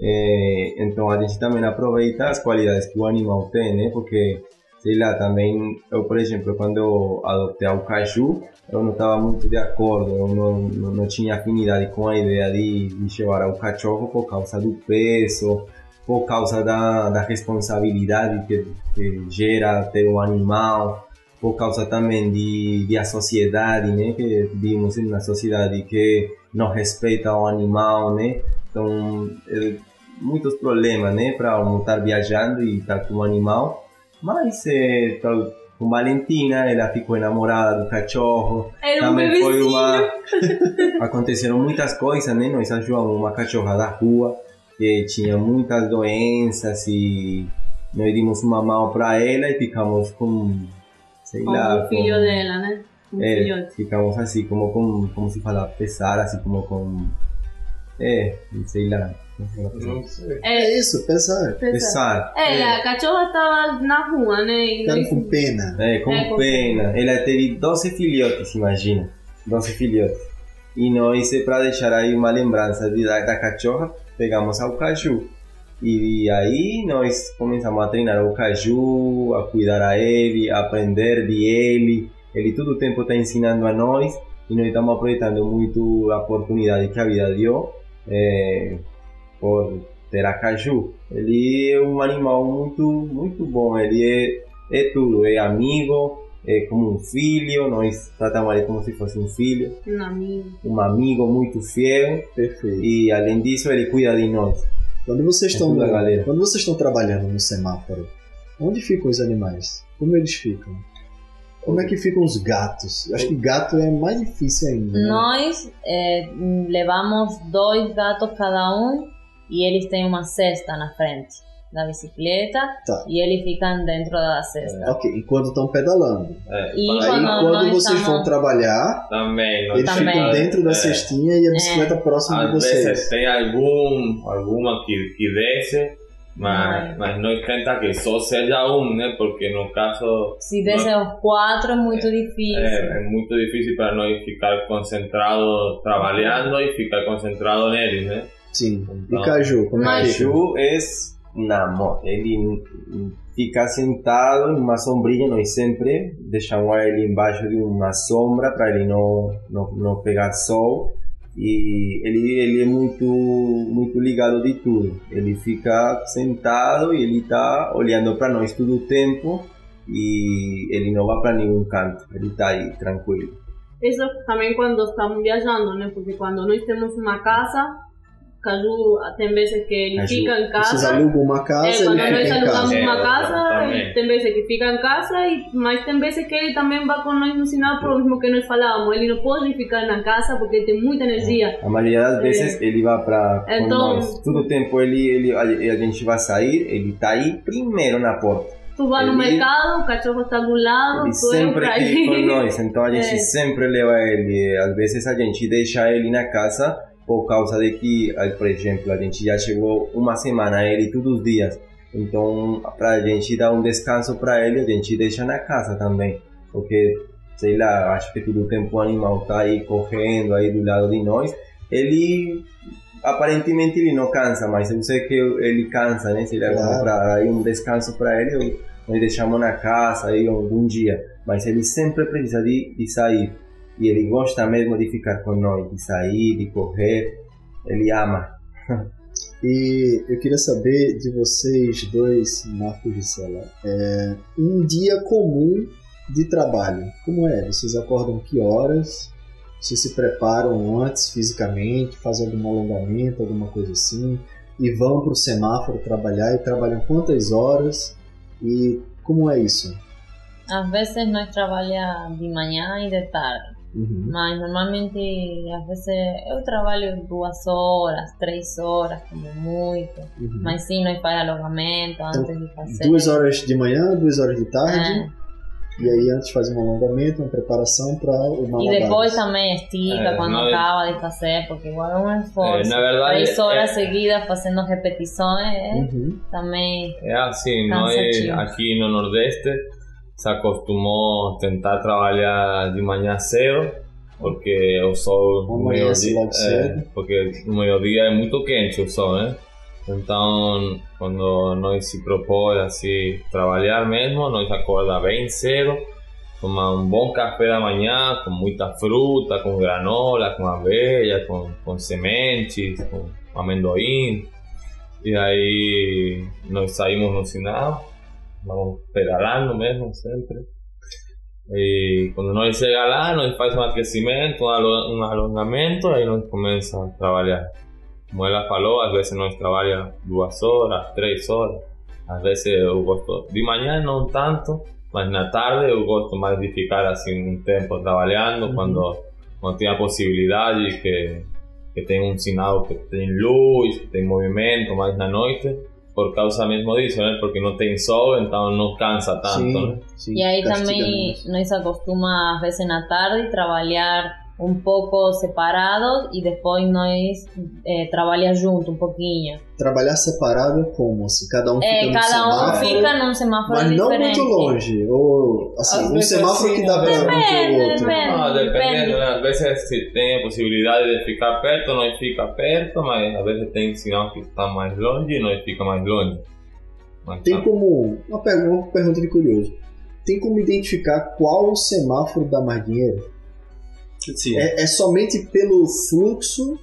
eh, então a gente também aproveita as qualidades que o animal tem, né? Porque, sei lá, também, eu, por exemplo, quando adotei o caju, eu não estava muito de acordo, eu não, não, não tinha afinidade com a ideia de, de levar o cachorro por causa do peso, por causa da, da responsabilidade que, que gera ter um animal, por causa também de, de a sociedade, né? Que vivimos em uma sociedade que não respeita o animal, né? Então, eh, muitos problemas, né? Para um estar viajando e estar com o animal. Mas, eh, tal- com Valentina, ela ficou enamorada do cachorro. Era um Também foi bebezinho. uma... Aconteceram muitas coisas, né? Nós ajudamos uma cachorra da rua que tinha muitas doenças e nós dimos uma mão para ela e ficamos com, sei Com lá, o filho dela, né? Um é, filhote. ficamos assim como com, como se fala, pesar, assim como com, é, sei lá, como pesar? É isso, pesar. pesar. É, é. a cachorra estava na rua, né? Nós- com pena. É, com É, com pena. Ela teve 12 filhotes, imagina. 12 filhotes. E nós, para deixar aí uma lembrança de, da, da cachorra, pegamos ao caju. E aí nós começamos a treinar o caju, a cuidar a ele, a aprender de ele. Ele todo o tempo está ensinando a nós e nós estamos aproveitando muito a oportunidade que a vida deu eh, por ter a caju. Ele é um animal muito, muito bom. Ele é, é tudo, é amigo, é como um filho. Nós tratamos ele como se fosse um filho, Um amigo. um amigo muito fiel. Perfeito. E além disso, ele cuida de nós. Quando vocês estão a galera. quando vocês estão trabalhando no semáforo, onde ficam os animais? Como eles ficam? Como é que ficam os gatos? Eu acho que gato é mais difícil ainda. né? Nós eh, levamos dois gatos cada um e eles têm uma cesta na frente da bicicleta Tá. e eles ficam dentro da cesta. Ok, enquanto estão pedalando. É, E Aí quando quando vocês estamos- vão trabalhar, também. eles Também. ficam dentro da é, cestinha e a bicicleta próxima de Às vocês. vezes tem algum, alguma que, que desce, mas, Ai. mas nós tenta que só seja um, né? Porque no caso Se descem os quatro é muito difícil. é, é muito difícil para nós ficar concentrado trabalhando e ficar concentrado neles, né? Sim. E Então, Caju, como é que? Caju é namoro. Ele fica sentado em uma sombrinha, nós sempre deixamos ele embaixo de uma sombra para ele não, não, não pegar sol. e ele ele é muito muito ligado de tudo. Ele fica sentado e ele está olhando para nós todo o tempo e ele não vai para nenhum canto. Ele está aí tranquilo. Eso también cuando estamos viajando, ¿no? Porque cuando no estemos en una casa, Caju tem vezes que ele Caju, fica em casa. Vocês alugam uma casa É, e quando ele nós fica em alugamos casa. uma É, casa, exatamente. tem vezes que fica em casa, e, mas tem vezes que ele também vai com nós no sinal por mesmo que nós falávamos. Ele não pode ficar na casa porque tem muita energia. A maioria das É. vezes ele vai para Então- nós. Todo o tempo ele, ele, a a gente vai sair, ele está aí primeiro na porta. Tu vai no mercado, o cachorro está do lado, Ele sempre quer com nós, então a gente É. sempre leva ele. Às vezes a gente deixa ele na casa por causa de que, ah, por exemplo, a gente já chegou uma semana ele todos os dias. Então, para a gente dar um descanso para ele, a gente deixa na casa também. Porque, sei lá, acho que todo o tempo o animal tá aí correndo aí do lado de nós. Ele aparentemente ele não cansa, mas eu sei que ele cansa, né? Se ele Claro. comprar aí um descanso para ele, nós deixamos na casa aí algum dia. Mas ele sempre precisa de, de sair. E ele gosta mesmo de ficar com nós, de sair, de correr. Ele ama. E eu queria saber de vocês dois, Marco e Gisela, é, um dia comum de trabalho. Como é? Vocês acordam que horas? Vocês se preparam antes fisicamente, fazem algum alongamento, alguma coisa assim, e vão para o semáforo trabalhar e trabalham quantas horas? E como é isso? Às vezes nós trabalhamos de manhã e de tarde, Uhum. mas normalmente às vezes eu trabalho duas horas, três horas, como muito. Uhum. Mas sim, nós faz alongamento antes de fazer. Duas horas de manhã, duas horas de tarde, É. e aí antes faz um alongamento, uma preparação para o E malabares. depois também estica É, quando não é- acaba de fazer, porque igual é um esforço. É, na verdade, Três horas é- seguidas fazendo repetições é Uhum. também É assim, nós Cansativo. aqui no Nordeste se acostumou tentar trabalhar de manhã cedo, porque o sol no meio-dia, é, porque no meio-dia é muito quente o sol, né? Então, quando nós se propõe assim trabalhar mesmo, nós acorda bem cedo, toma um bom café da manhã com muita fruta, com granola, com aveia, com, com sementes, com amendoim. E aí nós saímos no sinal, vamos pedalando mesmo sempre. E quando nós chega lá, nós faz um aquecimento, um alo- alongamento, aí nós começa a trabalhar. Como ela falou, às vezes nós trabalhamos duas horas, três horas. Às vezes eu gosto de manhã não tanto, mas na tarde eu gosto mais de ficar assim um tempo trabalhando quando quando tem a possibilidade que que tem um sinal que tem luz, que tem movimento mais na noite, por causa mesmo disso, né? Porque não tem sol, então não cansa tanto, né? sim, E aí também nós acostuma às vezes na tarde trabalhar um pouco separados e depois nós eh, trabalhar junto um pouquinho. Trabalhar separado é como? Assim, cada um fica É, no cada um semáforo, fica num semáforo mas não diferente. muito longe. Ou, assim, Às um vezes semáforo sim, que dá um pro Depende, outro. depende. Ah, dependendo, depende. né? Às vezes se tem a possibilidade de ficar perto, nós fica perto, mas às vezes tem sinal que está mais longe e nós fica mais longe. Mas Tem tá- como. Uma pergunta, uma pergunta de curioso. Tem como identificar qual o semáforo dá mais dinheiro? Sim. É, é somente pelo fluxo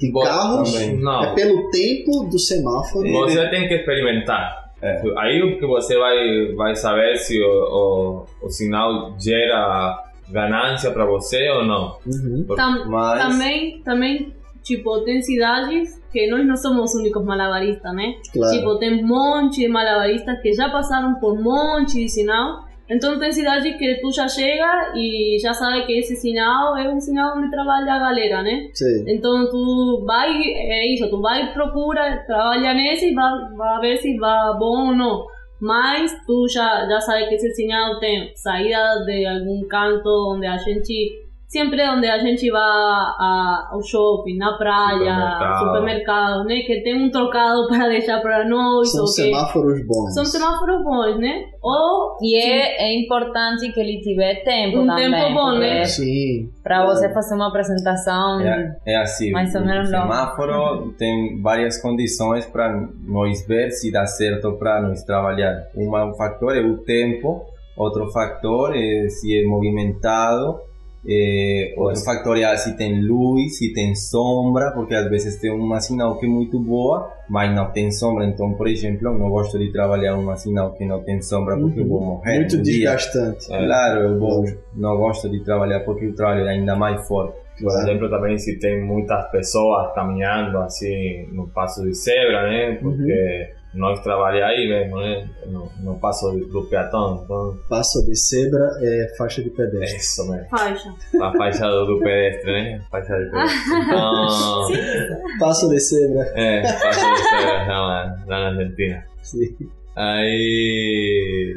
de carros? Não. É pelo tempo do semáforo? Você tem que experimentar. É. Aí que você vai, vai saber se o, o, o sinal gera ganância para você ou não. Uhum. Tam- Mas Também, também, tipo, tem cidades que nós não somos os únicos malabaristas, né? Claro. Tipo, tem um monte de malabaristas que já passaram por um monte de sinal. Então tem cidades que tu já chega e já sabe que esse sinal é um sinal onde trabalha a galera, né? Sei. Então tu vai, é isso, tu vai, procura, trabalha nesse e vai, vai ver se vai bom ou não. Mas tu já, já sabe que esse sinal tem saída de algum canto onde a gente, sempre onde a gente vai a, ao shopping, na praia, Supermercado. supermercado, né? Que tem um trocado para deixar para nós. São que- semáforos bons. São semáforos bons, né? Ou E é, é importante que ele tiver tempo Um também. tempo bom, né? Sim. Pra você fazer uma apresentação. é, é assim, Mais ou o menos não. semáforo tem várias condições para nós ver se dá certo para nós trabalhar. Um fator é o tempo, outro fator é se é movimentado É, outro fator é se tem luz, se tem sombra, porque às vezes tem uma sinal que é muito boa, mas não tem sombra. Então, por exemplo, eu não gosto de trabalhar uma sinal que não tem sombra porque eu vou morrer. Muito no dia. desgastante. Claro, eu vou, não gosto de trabalhar porque o trabalho é ainda mais forte. Por exemplo, também se tem muitas pessoas caminhando assim no passo de zebra, né? Porque nós trabalhamos aí mesmo, né? No, no passo do peatão. Então, Passo de zebra é faixa de pedestre. é isso mesmo. Faixa. A faixa do, do pedestre, né? Faixa de pedestre. Então, Passo de zebra. é, faixa de zebra lá, lá na Argentina. Sim. Aí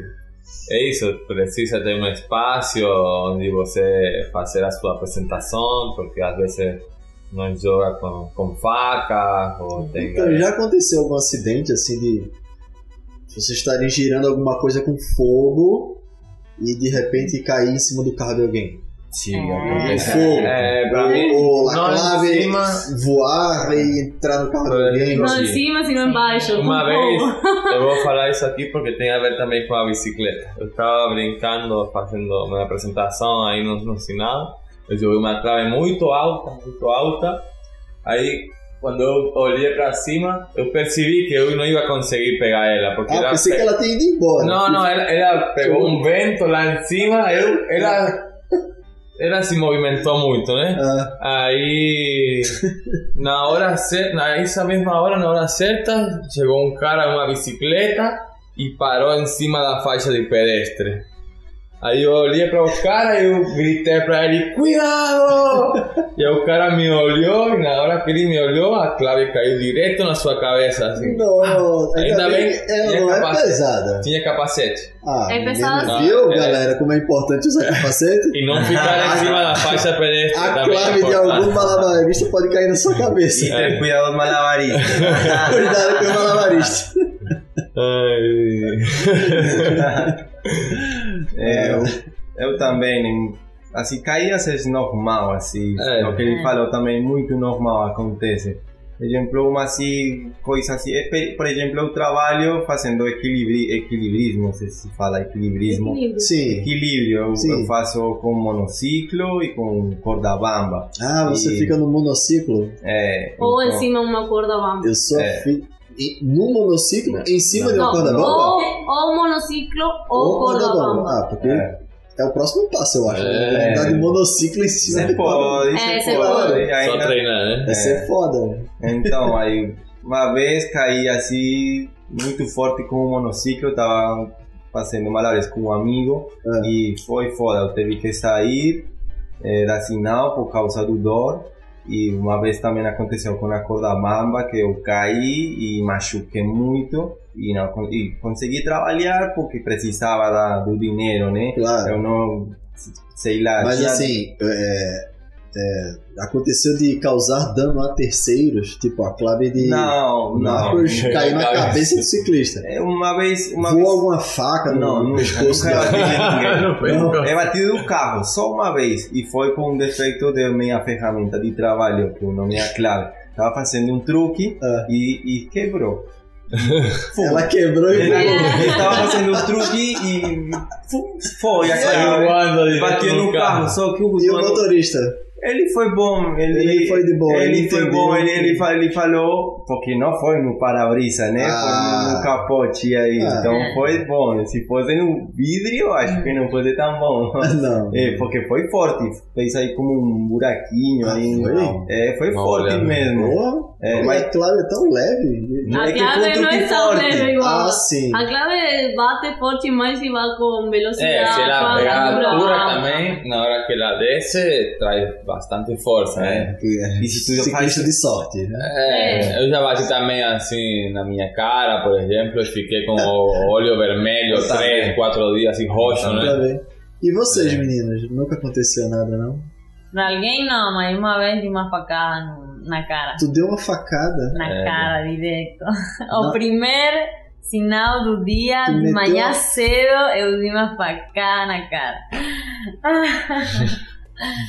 é isso, precisa ter um espaço onde você fazer a sua apresentação, porque às vezes não joga com, com faca ou tem. Então, já aconteceu algum acidente assim de vocês estarem girando alguma coisa com fogo e de repente cair em cima do carro de alguém? Sim, acontece. É, pra mim, Ou a não, em clave cima- voar e entrar no carro de alguém? Não em cima, sino embaixo. Uma vez, fogo. eu vou falar isso aqui porque tem a ver também com a bicicleta. Eu estava brincando, fazendo uma apresentação aí no, no sinal. Eu joguei uma trave muito alta, muito alta. Aí, quando eu olhei para cima, eu percebi que eu não ia conseguir pegar ela. Porque Ah, ela pensei pe- que ela tinha ido embora. Não, não, ela, ela pegou um vento lá em cima, eu, ela, ela se movimentou muito, né? Ah, Aí, na hora certa, nessa mesma hora, na hora certa, chegou um cara uma bicicleta e parou em cima da faixa de pedestre. Aí eu olhei para o cara e eu gritei para ele, cuidado! E aí o cara me olhou e na hora que ele me olhou, a clave caiu direto na sua cabeça, assim. não, Ainda bem ela não é capacete. pesada. Tinha capacete. Ah, É pesada. Viu, É. galera, como é importante usar capacete? E não ficar em cima da faixa pedestre A é clave de algum malabarista pode cair na sua cabeça. E ter cuidado do malabarista. Cuidado com o malabarista. Ai. É, eu, eu também, assim, caídas é normal, assim, É. o que ele É. falou também, muito normal acontece. Por exemplo, uma assim, coisa assim, é, por exemplo, eu trabalho fazendo equilibri, equilibrismo, não sei se fala equilibrismo. Equilíbrio. Sim. Equilíbrio, eu, Sim. eu faço com monociclo e com corda bamba. Ah, você E- fica no monociclo? É, Ou então- em cima uma corda bamba. Eu só É. no monociclo em cima de uma Não, corda bamba? ou, ou monociclo ou, corda bamba. Ah, porque é. É. o próximo passo, eu acho. É. Andar de monociclo em cima Você de corda bamba. É, você você pode. pode. E Só ainda- treinar, né? Vai ser foda. Então, aí, uma vez caí assim, muito forte com o monociclo, tava fazendo malares com um amigo Ah. e foi foda, eu tive que sair eh, da sinal por causa do dor. E uma vez também aconteceu com a corda bamba, que eu caí e machuquei muito e, não, e consegui trabalhar porque precisava da, do dinheiro, né? Claro. Eu não, sei lá, Mas tinha- assim, é, é, aconteceu de causar dano a terceiros, tipo a clave de Não, não. Cair na cabeça do ciclista. É, Uma vez, uma Voou vez alguma faca no, Não, no pescoço nunca dela? bati ninguém. Não foi nunca. É batido do carro, só uma vez. E foi com um defeito de minha ferramenta de trabalho, que o nome é a clave. Tava fazendo um truque Ah. e, e quebrou. Ela quebrou e Ele, ele tava fazendo um truque e foi a voando direto Bateu no carro, só que o E o motorista? Ele foi bom, ele, Ele foi de boa, ele ele foi bom, ele, ele, ele falou, porque não foi no para-brisa, né? Ah. Foi no capote aí, Ah. então foi bom. Se fosse no vidro, acho que não foi tão bom. Não. É, porque foi forte, fez aí como um buraquinho Ah, aí. foi? É, foi Uma forte olhada. mesmo. É, mas a clave é tão leve. A é foi um clave não é tão forte. leve igual. Ah, sim. A clave bate forte mais e vai com velocidade. É, se ela pegar a altura também, na hora que ela desce, traz bastante força, né? É, E se tu ciclista faz- de sorte. né? É, eu já bati também assim na minha cara, por exemplo, eu fiquei com o olho vermelho também. três, quatro dias assim, roxo, Tá né? bem. E vocês, meninas? Nunca aconteceu nada, não? Pra alguém não, mas uma vez de uma facada na cara. Tu deu uma facada. Na É. cara, direto. Não. O primeiro sinal do dia, de manhã cedo, eu dei uma facada na cara.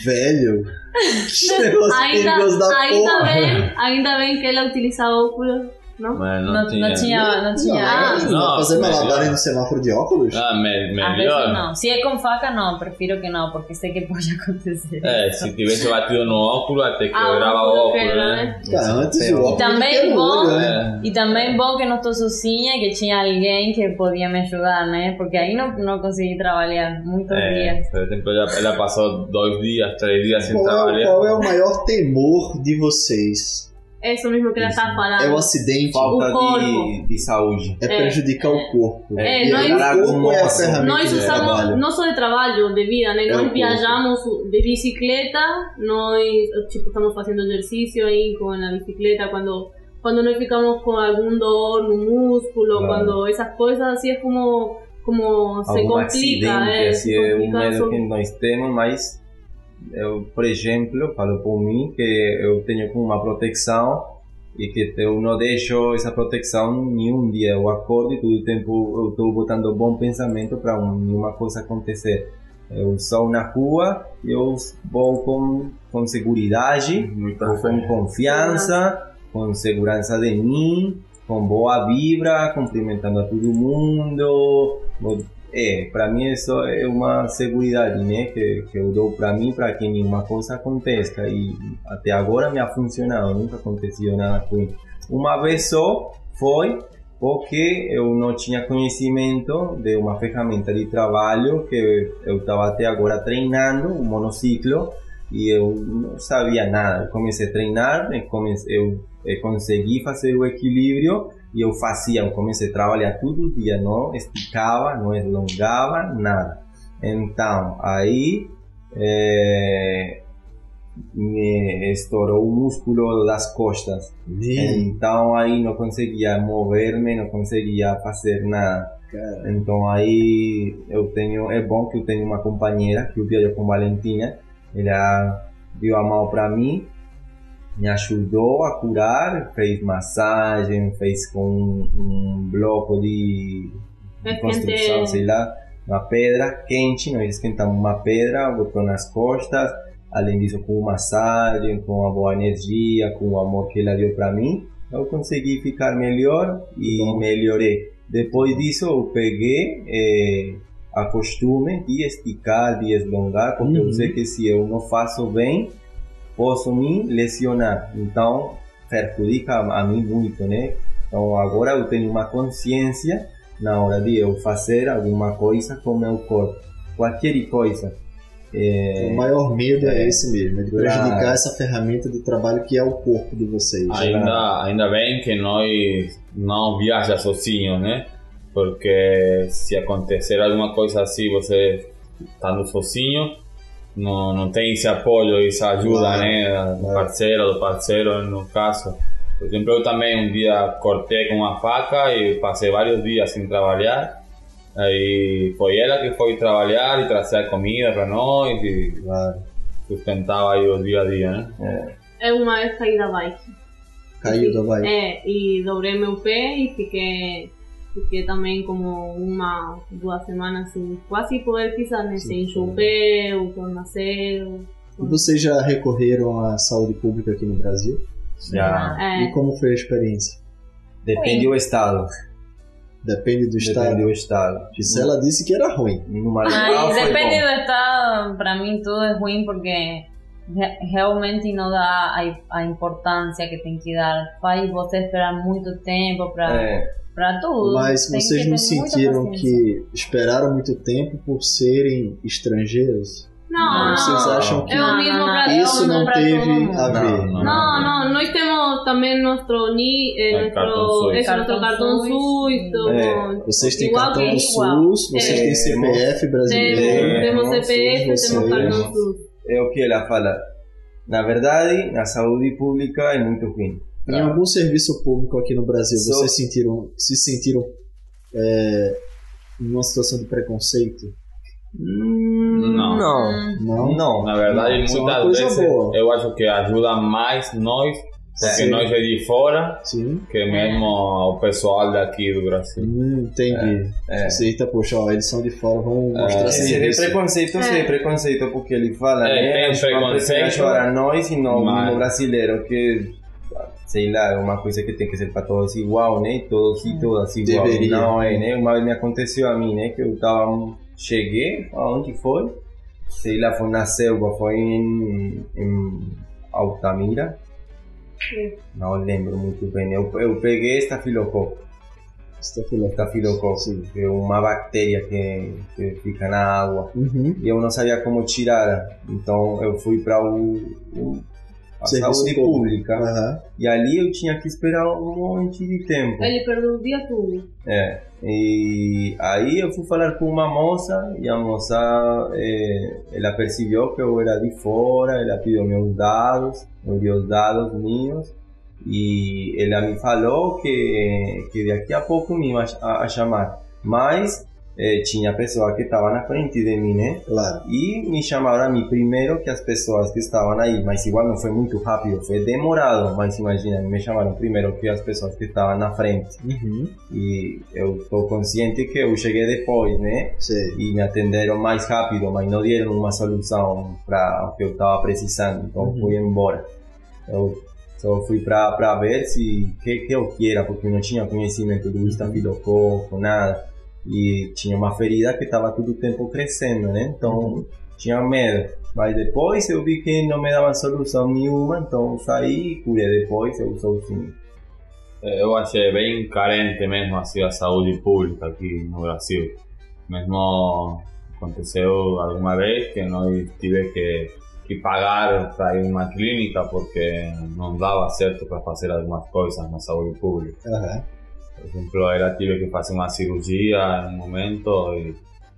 Velho. Que negócio Ainda, perigoso da ainda, porra. bem, ainda bem que ela utiliza óculos Não? Mas Não, não tinha, não tinha. Ah, Ah, Não, fazer melhor. malabar no semáforo de óculos? Ah, me- a veces melhor. no. Si es con faca, no, prefiero que no, porque sé que puede acontecer. É, se tivesse batido no óculo, até Ah, quebrava o óculo óculo, quebra, né? Cara, antes o óculos E também o bom- olho, né? É. E também bom que não estou sozinha e que tinha alguém que podia me ajudar, né? Porque aí não, não consegui trabalhar muitos É, dias. por exemplo, ela, ela passou dois dias, três dias sem Qual é, trabalhar. qual é o maior temor de vocês? Eso mismo que ela falando. É o acidente? Falta O corpo. de, de saúde. É prejudicar o corpo. É, E nós- o corpo é a Nós ferramenta Nós de usamos, não só de trabalho, de vida, né? É Nós corpo. viajamos de bicicleta, nós tipo, estamos fazendo exercício aí com a bicicleta, quando, quando nós ficamos com algum dor no músculo, Claro. quando essas coisas assim é como, como se complica, acidente, é, assim, se é um medo que nós temos, mas eu, por exemplo, falo por mim que eu tenho uma proteção e que eu não deixo essa proteção nenhum dia. Eu acordo e todo o tempo eu estou botando bom pensamento para nenhuma coisa acontecer. Eu sou na rua e eu vou com, com vou com confiança, com segurança de mim, com boa vibra, cumprimentando a todo mundo. Vou- É, para mim isso é uma segurança, né, que, que eu dou para mim para que nenhuma coisa aconteça e até agora me ha funcionado, nunca aconteceu nada com. Uma vez só foi porque eu não tinha conhecimento de uma ferramenta de trabalho que eu estava até agora treinando, um monociclo, e eu não sabia nada. Eu comecei a treinar, eu, comecei, eu, eh, consegui fazer o equilíbrio e eu fazia, eu comecei a trabalhar todo dia, não esticava, não alongava, nada. Então, aí me estourou o músculo das costas. Então aí não conseguia mover-me, não conseguia fazer nada. Então aí eu tenho, é bom que eu tenho uma companheira que eu viajo com Valentina, ela deu a mão para mim, me ajudou a curar, fez massagem, fez com um, um bloco de, de construção, sei lá, uma pedra quente, nós esquentamos uma pedra, botou nas costas, além disso com massagem, com a boa energia, com o amor que ela deu para mim, eu consegui ficar melhor e melhorei. Depois disso eu peguei eh, a costume de esticar, de alongar, porque eu sei que se eu não faço bem, posso me lesionar. Então perjudica a mim muito, né? Então agora eu tenho uma consciência na hora de eu fazer alguma coisa com meu corpo, qualquer coisa. É, O maior medo é, É. esse mesmo, é de Claro. prejudicar essa ferramenta de trabalho que é o corpo de vocês. Ainda, ainda bem que nós não viaja sozinhos, né? Porque se acontecer alguma coisa assim, você estando sozinho, não, não tem esse apoio, essa ajuda, né? Do parceiro, do parceiro, no caso. Por exemplo, eu também um dia cortei com uma faca e passei vários dias sem trabalhar. Aí foi ela que foi trabalhar e trazer a comida para nós e sustentava aí o dia a dia, né? É uma vez caí da bike. Caiu da bike. É, e dobrei meu pé e fiquei, fiquei também como uma, duas semanas sem quase poder pisar, né? Sem encher o. E vocês já recorreram à saúde pública aqui no Brasil? Já. É, E como foi a experiência? depende do estado. Depende do estado. Depende do estado. Gisela disse que era ruim. No Maranhão foi depende bom. do estado, para mim tudo é ruim porque realmente não dá a, a importância que tem que dar. Faz você esperar muito tempo para É, para tudo. Mas Tem vocês não sentiram que esperaram muito tempo por serem estrangeiros? não, Vocês não. acham que É o mesmo pra isso não teve a Não, ver? não. No, nós temos também nosso NI, eh, El cartão Cartão cartão SUS. Todo. Vocês têm Igual cartão do igual. SUS, vocês É. têm CPF brasileiro. Temos, temos não, CPF, SUS, temos vocês- cartão SUS. É o que ela fala. Na verdade, a saúde pública é muito ruim. Em algum serviço público aqui no Brasil, Só- vocês sentiram, se sentiram é, numa situação de preconceito? Não. Não. Não? Não. Na verdade, Isso é uma muitas coisa vezes boa. eu acho que ajuda mais nós, porque Sim. nós é de fora, Sim. que mesmo o pessoal daqui do Brasil. Hum, entendi. É. Você, eita, poxa, ó, eles são de fora, vamos mostrar Esse serviço. é preconceito, É. preconceito, porque ele fala, É, né? tem que preconceito, para nós e não mas- no brasileiro, que sei lá, é uma coisa que tem que ser para todos igual, né? Todos e todas igual. Deveria. Não é, né? Uma vez me aconteceu a mim, né? Que eu tava, cheguei, aonde foi? Sei lá, foi na selva, foi em, em Altamira. Não lembro muito bem. Eu, eu peguei estafilococo. Estafilococo, que é uma bactéria que, que fica na água. Uhum. E eu não sabia como tirar. Então eu fui para o, o a Serviço saúde público. pública. Aham. E ali eu tinha que esperar um monte de tempo. Ele perdeu o dia todo. É. E aí eu fui falar com uma moça e a moça eh, ela percebeu que eu era de fora, ela pediu meus dados, me deu os dados meus e ela me falou que, que daqui a pouco me ia a chamar. Mas eh, tinha pessoa que estava na frente de mim, né? Claro. E me chamaram a mim primeiro que as pessoas que estavam aí, mas igual não foi muito rápido, foi demorado, mas imagina, me chamaram primeiro que as pessoas que estavam na frente. Uhum. E eu estou consciente que eu cheguei depois, né? Sei. E me atenderam mais rápido, mas não deram uma solução para o que eu estava precisando, então Uhum. fui embora. Eu só fui para ver se que que eu queria, porque não tinha conhecimento do estafilococo, nada. E tinha uma ferida que estava todo o tempo crescendo, né? Então tinha medo. Mas depois eu vi que não me dava solução nenhuma, então saí e curei depois, eu sozinho. É, Eu achei bem carente mesmo assim a saúde pública aqui no Brasil. Mesmo aconteceu alguma vez que nós tive que, que pagar para ir uma clínica porque não dava certo para fazer algumas coisas na saúde pública. Aham. Por exemplo, ela tive que fazer uma cirurgia em um momento e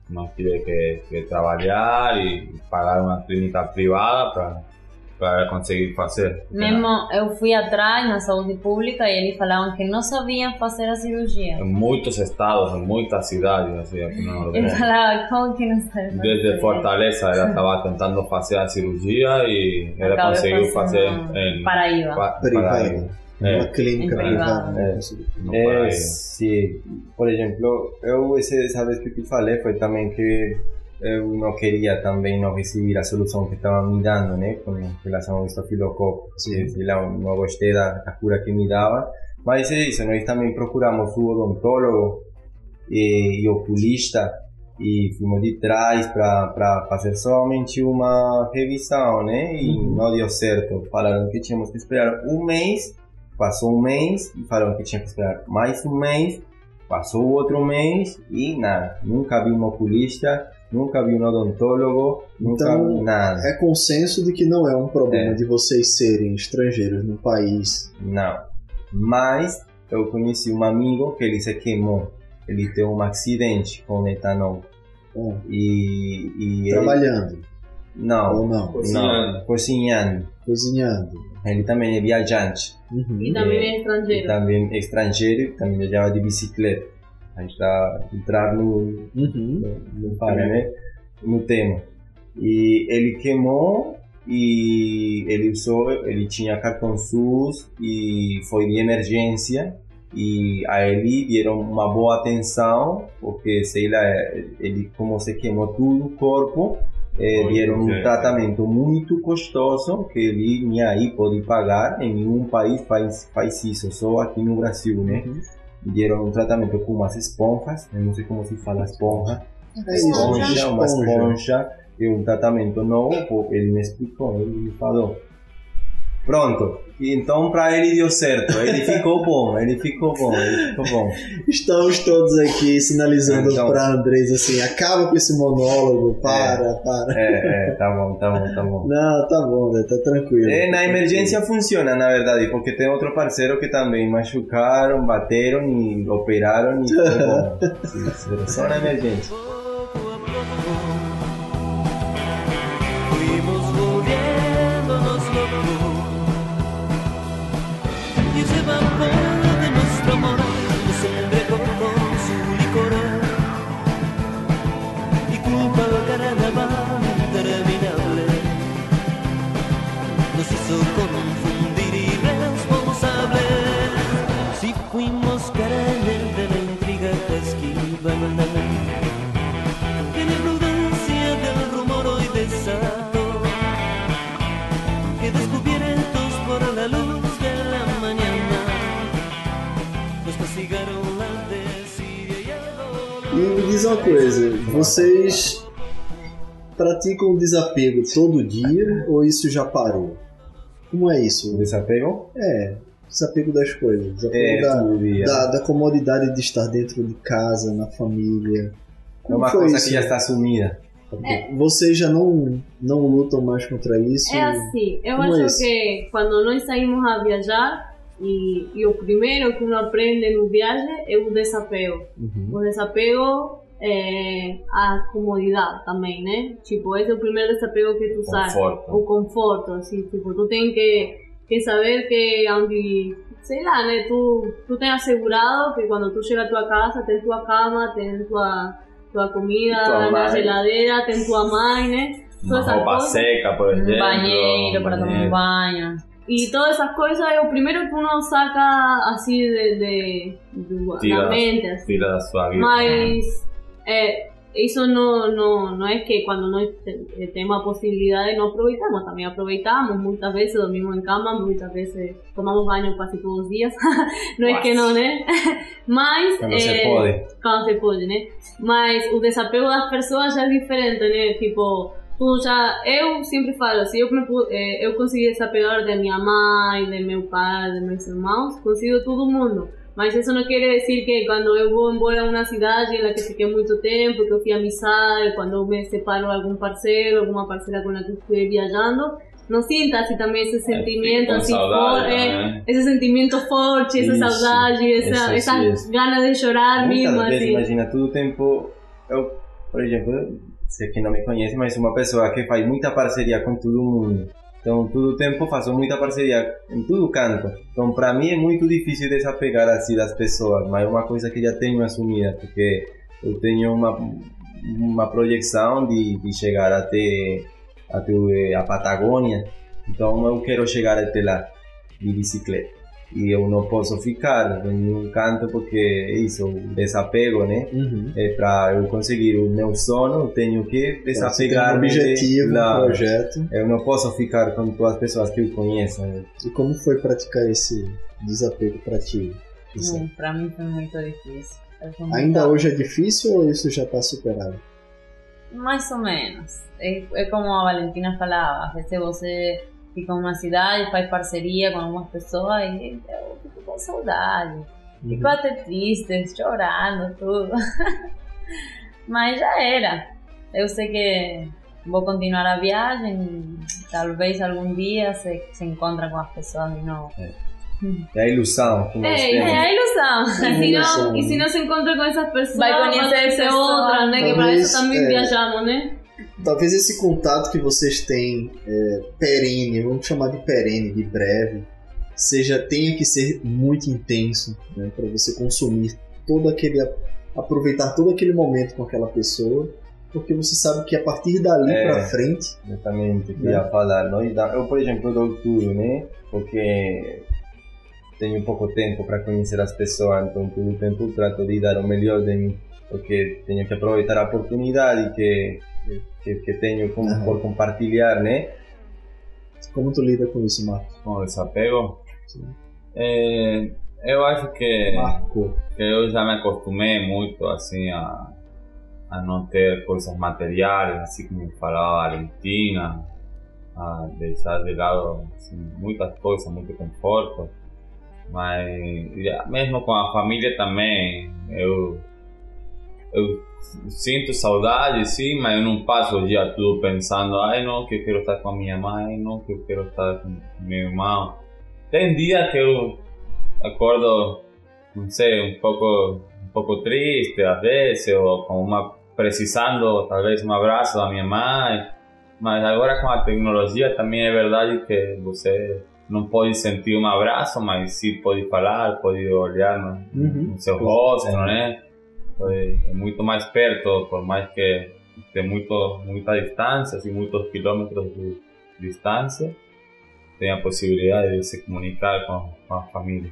nós tive que, que trabalhar e pagar uma clínica privada para para conseguir fazer. Mesmo eu fui atrás na saúde pública e eles falavam que não sabiam fazer a cirurgia. Em muitos estados, em muitas cidades, assim, aqui como que não sabe? Desde Fortaleza ela estava tentando fazer a cirurgia e ela Acabei conseguiu fazer em Paraíba. Pa-. Paraíba. É, Uma clínica privada. né? no É, Paraíba. sim. Por exemplo, eu essa vez que te falei foi também que eu não queria também não receber a solução que estava me dando, né, com relação ao estafilococo. Sim. Sei lá, não gostei da, da cura que me dava. Mas é isso, nós também procuramos o odontólogo e, e oculista e fomos de trás para fazer somente uma revisão, né? E não deu certo. Falaram que tínhamos que esperar um mês, passou um mês, e falaram que tinha que esperar mais um mês, passou outro mês e nada. Nunca vi um oculista, nunca vi um odontólogo, nunca Então, vi nada. É consenso de que não é um problema É. de vocês serem estrangeiros no país. Não. Mas eu conheci um amigo que ele se queimou. Ele teve um acidente com etanol. Bom, E, e ele- trabalhando Não, ou não? não, cozinhando. Cozinhando. Ele também é viajante. Uhum. E também é E estrangeiro. também estrangeiro, também viajava de bicicleta. A gente tá entrar no, Uhum. no, no, né? no tema. E ele queimou e ele usou, ele tinha cartão SUS e foi de emergência e a ele deram uma boa atenção porque sei lá, ele como se queimou todo o corpo deram um tratamento muito custoso que ele nem aí pode pagar em nenhum país faz faz isso só aqui no Brasil né Uhum. deram um tratamento com umas esponjas eu não sei como se fala esponja É isso, esponja, uma esponja. esponja e um tratamento novo, ele me explicou, ele me falou. Pronto, então para ele deu certo, ele ficou bom, ele ficou bom, ele ficou bom. Estamos todos aqui sinalizando Então. pra Andrés assim, acaba com esse monólogo, para, para. É, é, tá bom, tá bom, tá bom. Não, tá bom, né? tá tranquilo. É, na emergência funciona, na verdade, porque tem outro parceiro que também machucaram, bateram e operaram e foi bom. Sim, só na emergência. Praticam o desapego todo dia ou isso já parou? Como é isso? Desapego? É, desapego das coisas, desapego É, da, da, da comodidade de estar dentro de casa, na família. É Como uma foi coisa isso? que já está assumida. Vocês já não, não lutam mais contra isso? É assim, eu Como é acho isso? que quando nós saímos a viajar, e, e o primeiro que uno aprende no viagem é o desapego. Uhum. O desapego é a comodidade também, né? Tipo, esse é o primeiro desapego que tu. Conforto. O conforto, assim, tipo, tu tem que, que saber que onde, sei lá, né? Tu, tu tem assegurado que quando tu chega à tua casa, tem tua cama, tem tua, tua comida Tua na geladeira, tem tua mãe, né? Uma Todas essas roupa coisas. seca, por exemplo. Um banheiro para tomar um banho. E todas essas coisas é o primeiro que uno saca assim de, de, de Tira, da mente. Assim. tira vida. Mas é, isso não, não, não é que quando nós te- temos a possibilidade não aproveitamos, também aproveitamos. Muitas vezes dormimos em cama, muitas vezes tomamos banho quase todos os dias. não é que não, né? Mas. Quando se é, pode. Quando se pode, né? Mas o desapego das pessoas já é diferente, né? Tipo, tu já. Eu sempre falo, se eu, me pu- eh, eu consegui desapegar de minha mãe, de meu pai, de meus irmãos, consigo todo mundo. Mas isso não quer dizer que quando eu vou embora a uma cidade na que fiquei muito tempo, que eu fui amizade, quando eu me separo de algum parceiro, alguma parceira com a que estive viajando, não sinta assim também esse sentimento com assim saudade é, também. esse sentimento forte, essa Isso, saudade, essa, isso, essa isso. ganas de chorar Muitas mesmo, vezes, assim. imagina, todo tempo, eu, por exemplo, sei que não me conhece, mas uma pessoa que faz muita parceria com todo mundo. Então, todo tempo faço muita parceria em todo canto. Então, para mim é muito difícil desapegar assim das pessoas, mas é uma coisa que já tenho assumida, porque eu tenho uma, uma projeção de, de chegar até, até a Patagônia. Então, eu quero chegar até lá de bicicleta. E eu não posso ficar em nenhum canto porque é isso, o desapego, né? Uhum. É para eu conseguir o meu sono, eu tenho que tem um desapegar objetivo, um projeto. Eu não posso ficar com todas as pessoas que eu conheço. né? E como foi praticar esse desapego pra ti? Hum, Para mim foi muito difícil. Muito- Ainda hoje é difícil ou isso já tá superado? Mais ou menos. É, é como a Valentina falava, às vezes você fica em uma cidade, faz parceria com algumas pessoas e eu fico com saudade. Fico até triste, chorando, tudo. Mas já era. Eu sei que vou continuar a viagem, talvez algum dia se, se encontra com as pessoas de novo. É a ilusão nós É, é a ilusão. É E se, ilusão. não, e se não se encontra com essas pessoas, Vai conhecer pode ser pessoas. outra, né? Que para Talvez, isso também é. viajamos, né? Talvez esse contato que vocês têm é, perene, vamos chamar de perene, de breve, seja tenha que ser muito intenso, né, para você consumir todo aquele aproveitar todo aquele momento com aquela pessoa, porque você sabe que a partir dali É. pra frente, Exatamente, eu queria falar. Dá- eu, por exemplo, dou tudo, né? Porque tenho pouco tempo para conhecer as pessoas, então todo o tempo trato de dar o melhor de mim, porque tenho que aproveitar a oportunidade que, que, que tenho com, Aham. por compartilhar, né? como tu lida com isso, Marcos? Com o desapego. É, eu acho que, Marco. que eu já me acostumei muito assim a, a não ter coisas materiais, assim como falava a Valentina, a deixar de lado assim, muitas coisas, muito conforto. Mas já, mesmo com a família também, eu, eu sinto saudade, sim, mas eu não passo o dia todo pensando, ai não, que eu quero estar com a minha mãe, não, que eu quero estar com meu irmão. Tem dia que eu acordo, não sei, um pouco, um pouco triste às vezes, ou com uma precisando talvez um abraço da minha mãe. Mas agora com a tecnologia também é verdade que você não pode sentir um abraço, mas sim pode falar, pode olhar no, Uhum. no seu rosto, né? É, é muito mais perto, por mais que tem muito, muita distância, assim, muitos quilômetros de distância, tem a de se comunicar com, com a família.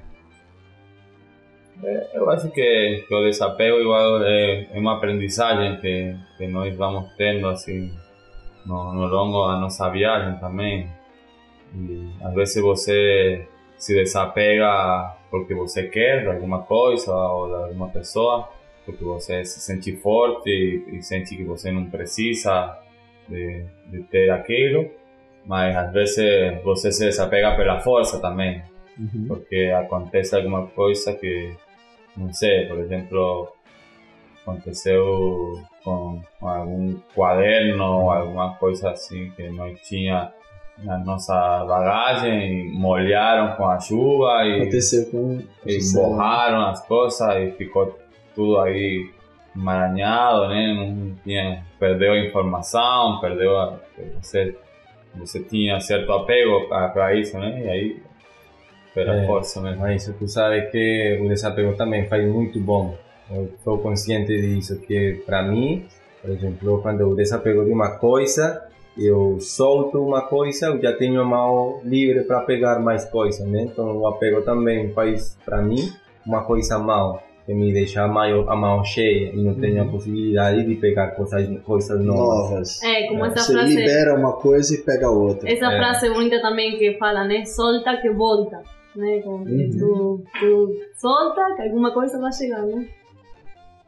Eu acho que, que o desapego igual é, é uma aprendizagem que, que nós vamos tendo assim no, no longo da nossa viagem também. E às vezes você se desapega porque você quer de alguma coisa ou de alguma pessoa, porque você se sente forte e, e sente que você não precisa de, de ter aquilo, mas às vezes você se desapega pela força também, Uhum. porque acontece alguma coisa que, não sei, por exemplo, aconteceu com, algum quaderno ou alguma coisa assim que não tinha na nossa bagagem, molharam com a chuva e, Aconteceu com e Gisela. borraram as coisas e ficou tudo aí emaranhado, né? Não tinha, perdeu a informação, perdeu a, você, você tinha certo apego para isso, né? E aí, pela É. força mesmo. Mas tu sabe que o desapego também faz muito bom. Eu estou consciente disso, que para mim, por exemplo, quando eu desapego de uma coisa, eu solto uma coisa, eu já tenho a mão livre para pegar mais coisas, né? Então o apego também faz para mim uma coisa mal, que me deixa a mão, a mão cheia e não tenho a possibilidade de pegar coisas, coisas novas. Novas. É, como essa Você frase. libera uma coisa e pega outra. Essa É. frase bonita também que fala, né? Solta que volta. Né? Como que tu, tu solta que alguma coisa vai chegar, né?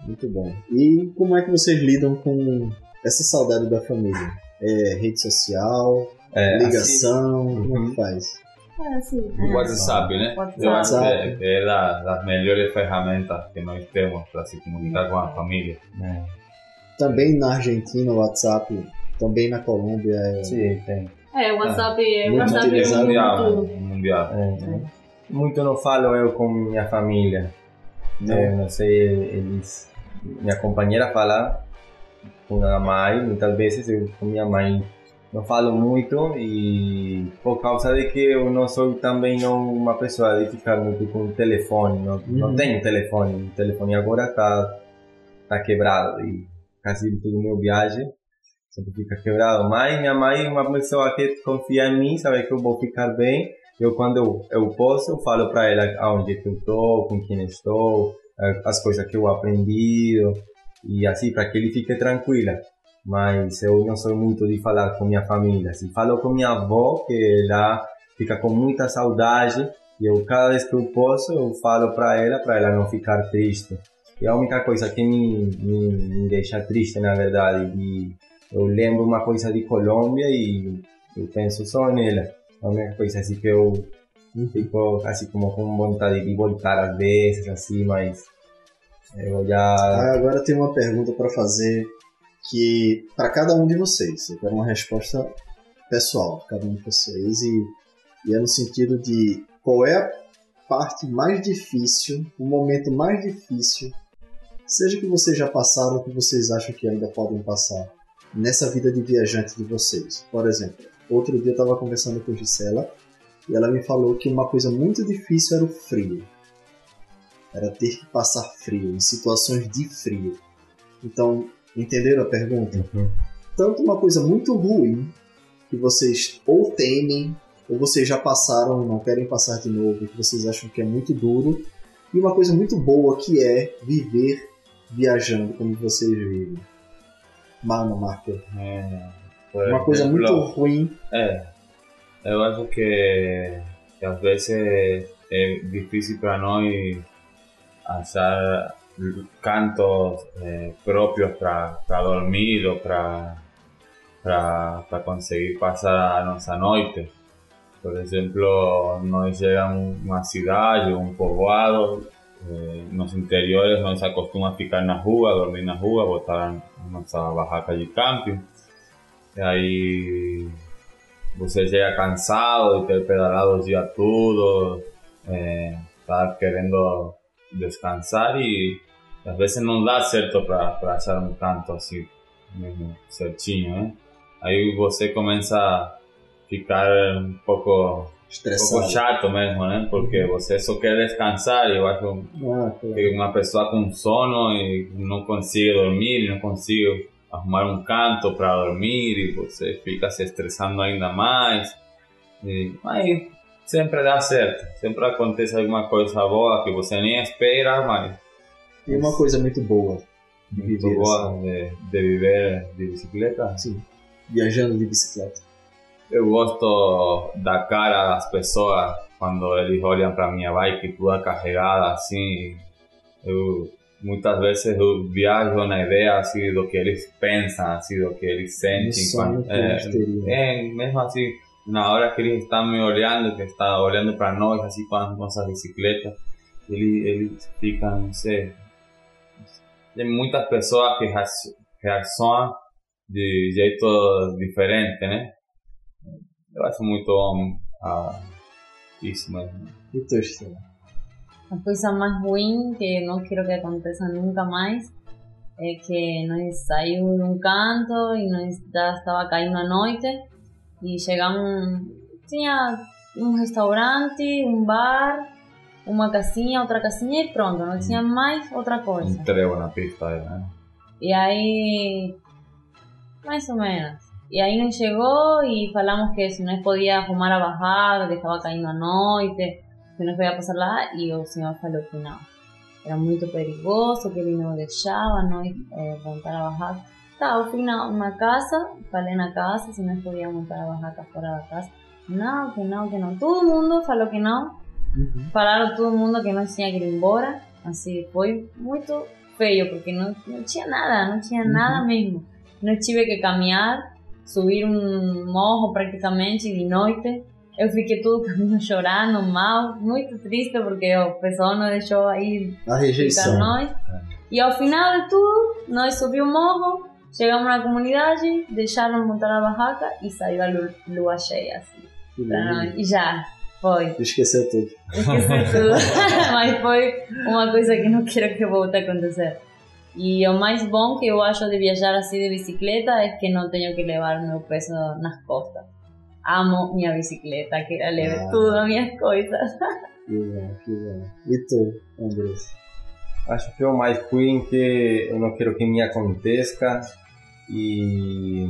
Muito bom. E como é que vocês lidam com essa saudade da família? É rede social, É, ligação, assim- como é que faz? É assim. O WhatsApp, né? WhatsApp. Eu acho que WhatsApp. é, é da- das melhores ferramentas que nós temos para se comunicar com a família. é, Também na Argentina, o WhatsApp, também na Colômbia. É... sim, tem. É, o WhatsApp é Muito WhatsApp é utilizado. Mundial, muito. mundial. É. Muito não falo eu com minha família. Não. É, não sei, eles. Minha companheira fala com a mãe, muitas vezes eu com minha mãe não falo muito e por causa de que eu não sou também não uma pessoa de ficar muito com o telefone, não, não Uhum. tenho telefone, o telefone agora tá, tá quebrado e quase tudo meu viagem sempre fica quebrado, mas minha mãe é uma pessoa que confia em mim, sabe que eu vou ficar bem eu quando eu, eu posso eu falo para ela aonde que eu tô, com quem estou, eh, as coisas que eu aprendi e assim para que ele fique tranquila. Mas eu não sou muito de falar com minha família. Se falo com minha avó, que ela fica com muita saudade, e eu cada vez que eu posso eu falo para ela, para ela não ficar triste. E a única coisa que me, me, me deixa triste, na verdade, e eu lembro uma coisa de Colômbia e eu penso só nela. A única coisa assim que eu fico assim como com vontade de voltar às vezes, assim, mas eu já... Ah, agora tem uma pergunta para fazer que para cada um de vocês. Eu quero uma resposta pessoal cada um de vocês e, e é no sentido de qual é a parte mais difícil, o momento mais difícil, seja que vocês já passaram ou que vocês acham que ainda podem passar nessa vida de viajante de vocês. Por exemplo, outro dia eu estava conversando com Gisela e ela me falou que uma coisa muito difícil era o frio. Era ter que passar frio, em situações de frio. Então, entenderam a pergunta? Tanto uma coisa muito ruim, que vocês ou temem, ou vocês já passaram e não querem passar de novo, que vocês acham que é muito duro, e uma coisa muito boa que é viver viajando como vocês vivem. Mano, Marco, É, uma coisa muito ruim. É, eu acho que, que às vezes é difícil para nós achar cantos eh, próprios para dormir ou para conseguir passar a nossa noite. Por exemplo, nós chegamos a uma cidade, um povoado, eh, nos interiores nós acostuma ficar na rua, dormir na rua, botar a nossa barraca de camping. E aí você chega cansado de ter pedalado o dia todo, eh, querendo descansar e às vezes não dá certo para achar um canto assim, mesmo certinho, né? Aí você começa a ficar um pouco, um pouco chato mesmo, né? Porque você só quer descansar e eu acho Ah, claro. que uma pessoa com sono e não consegue dormir, não consegue arrumar um canto para dormir e você fica se estressando ainda mais. E, mas sempre dá certo, sempre acontece alguma coisa boa que você nem espera, mas E uma coisa muito boa muito boa assim, de, de viver de bicicleta. sim, viajando de bicicleta. Eu gosto da cara das pessoas quando eles olham para minha bike toda carregada assim. Eu muitas vezes eu viajo na ideia assim do que eles pensam, assim do que eles sentem. sonho quando- teriam. é, mesmo assim, na hora que eles estão me olhando, que está olhando para nós assim com as nossas bicicletas, eles, eles ficam, não sei, tem muitas pessoas que reac- reaccionam de jeito diferente, né? Eu acho muito ah, isso mesmo. E tu, Estela? A coisa mais ruim que não quero que aconteça nunca mais é que nós saímos de um canto e nós já estava caindo a noite e chegamos tinha um restaurante, um bar, uma casinha, outra casinha e pronto, não tinha mais outra coisa. Trevo na pista, né? E aí, mais ou menos. E aí nos chegou y falamos que si no podía fumar a bajar, que estaba cayendo a noite, que no podía pasar lá, e o senhor falou que não. Era muito perigoso, que ele não deixava nós eh, montar a barraca. Tá, eu fui na, na casa, falei na casa se nós podíamos montar a barraca fora da casa. Não, que não, que não. Todo mundo falou que não. Falaram todo mundo que nós tinha que ir embora. Assim, foi muito feio, porque não, não tinha nada, não tinha nada mesmo. Nós tive que caminhar, subir um morro praticamente de noite. Eu fiquei todo o caminho chorando, mal, muito triste, porque o pessoal não deixou aí A rejeição. nós. E ao final de tudo, nós subimos o morro, chegamos na comunidade, deixaram montar a barraca e saiu a lu- lua cheia. Assim, pra nós. E já, foi. Esqueceu tudo. Esqueci tudo. Mas foi uma coisa que não quero que volte a acontecer. E o mais bom que eu acho de viajar assim de bicicleta é que não tenho que levar meu peso nas costas. Amo minha bicicleta, que ela leve Ah. tudo as minhas coisas. Que bom, que bom. E tu, Andrés? Acho que o mais ruim que eu não quero que me aconteça e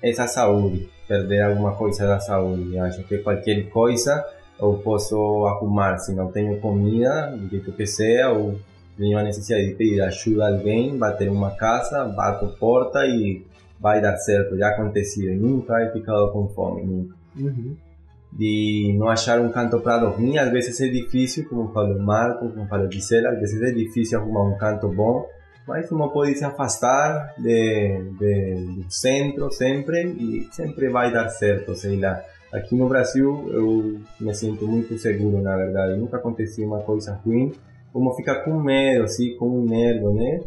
essa saúde, perder alguma coisa da saúde. Acho que qualquer coisa eu posso arrumar, se não tenho comida, do jeito que seja, ou tenho a necessidade de pedir ajuda a alguém, bater uma casa, bato porta e vai dar certo. Já aconteceu, eu nunca he ficado com fome, nunca Uhum. de não achar um canto para dormir. Às vezes é difícil, como falou Marco, como falou Gisela, às vezes é difícil arrumar um canto bom, mas uma pode se afastar de, de, do centro sempre e sempre vai dar certo, sei lá. Aqui no Brasil eu me sinto muito seguro, na verdade. Nunca aconteceu uma coisa ruim. Como ficar com medo, assim, com medo, né?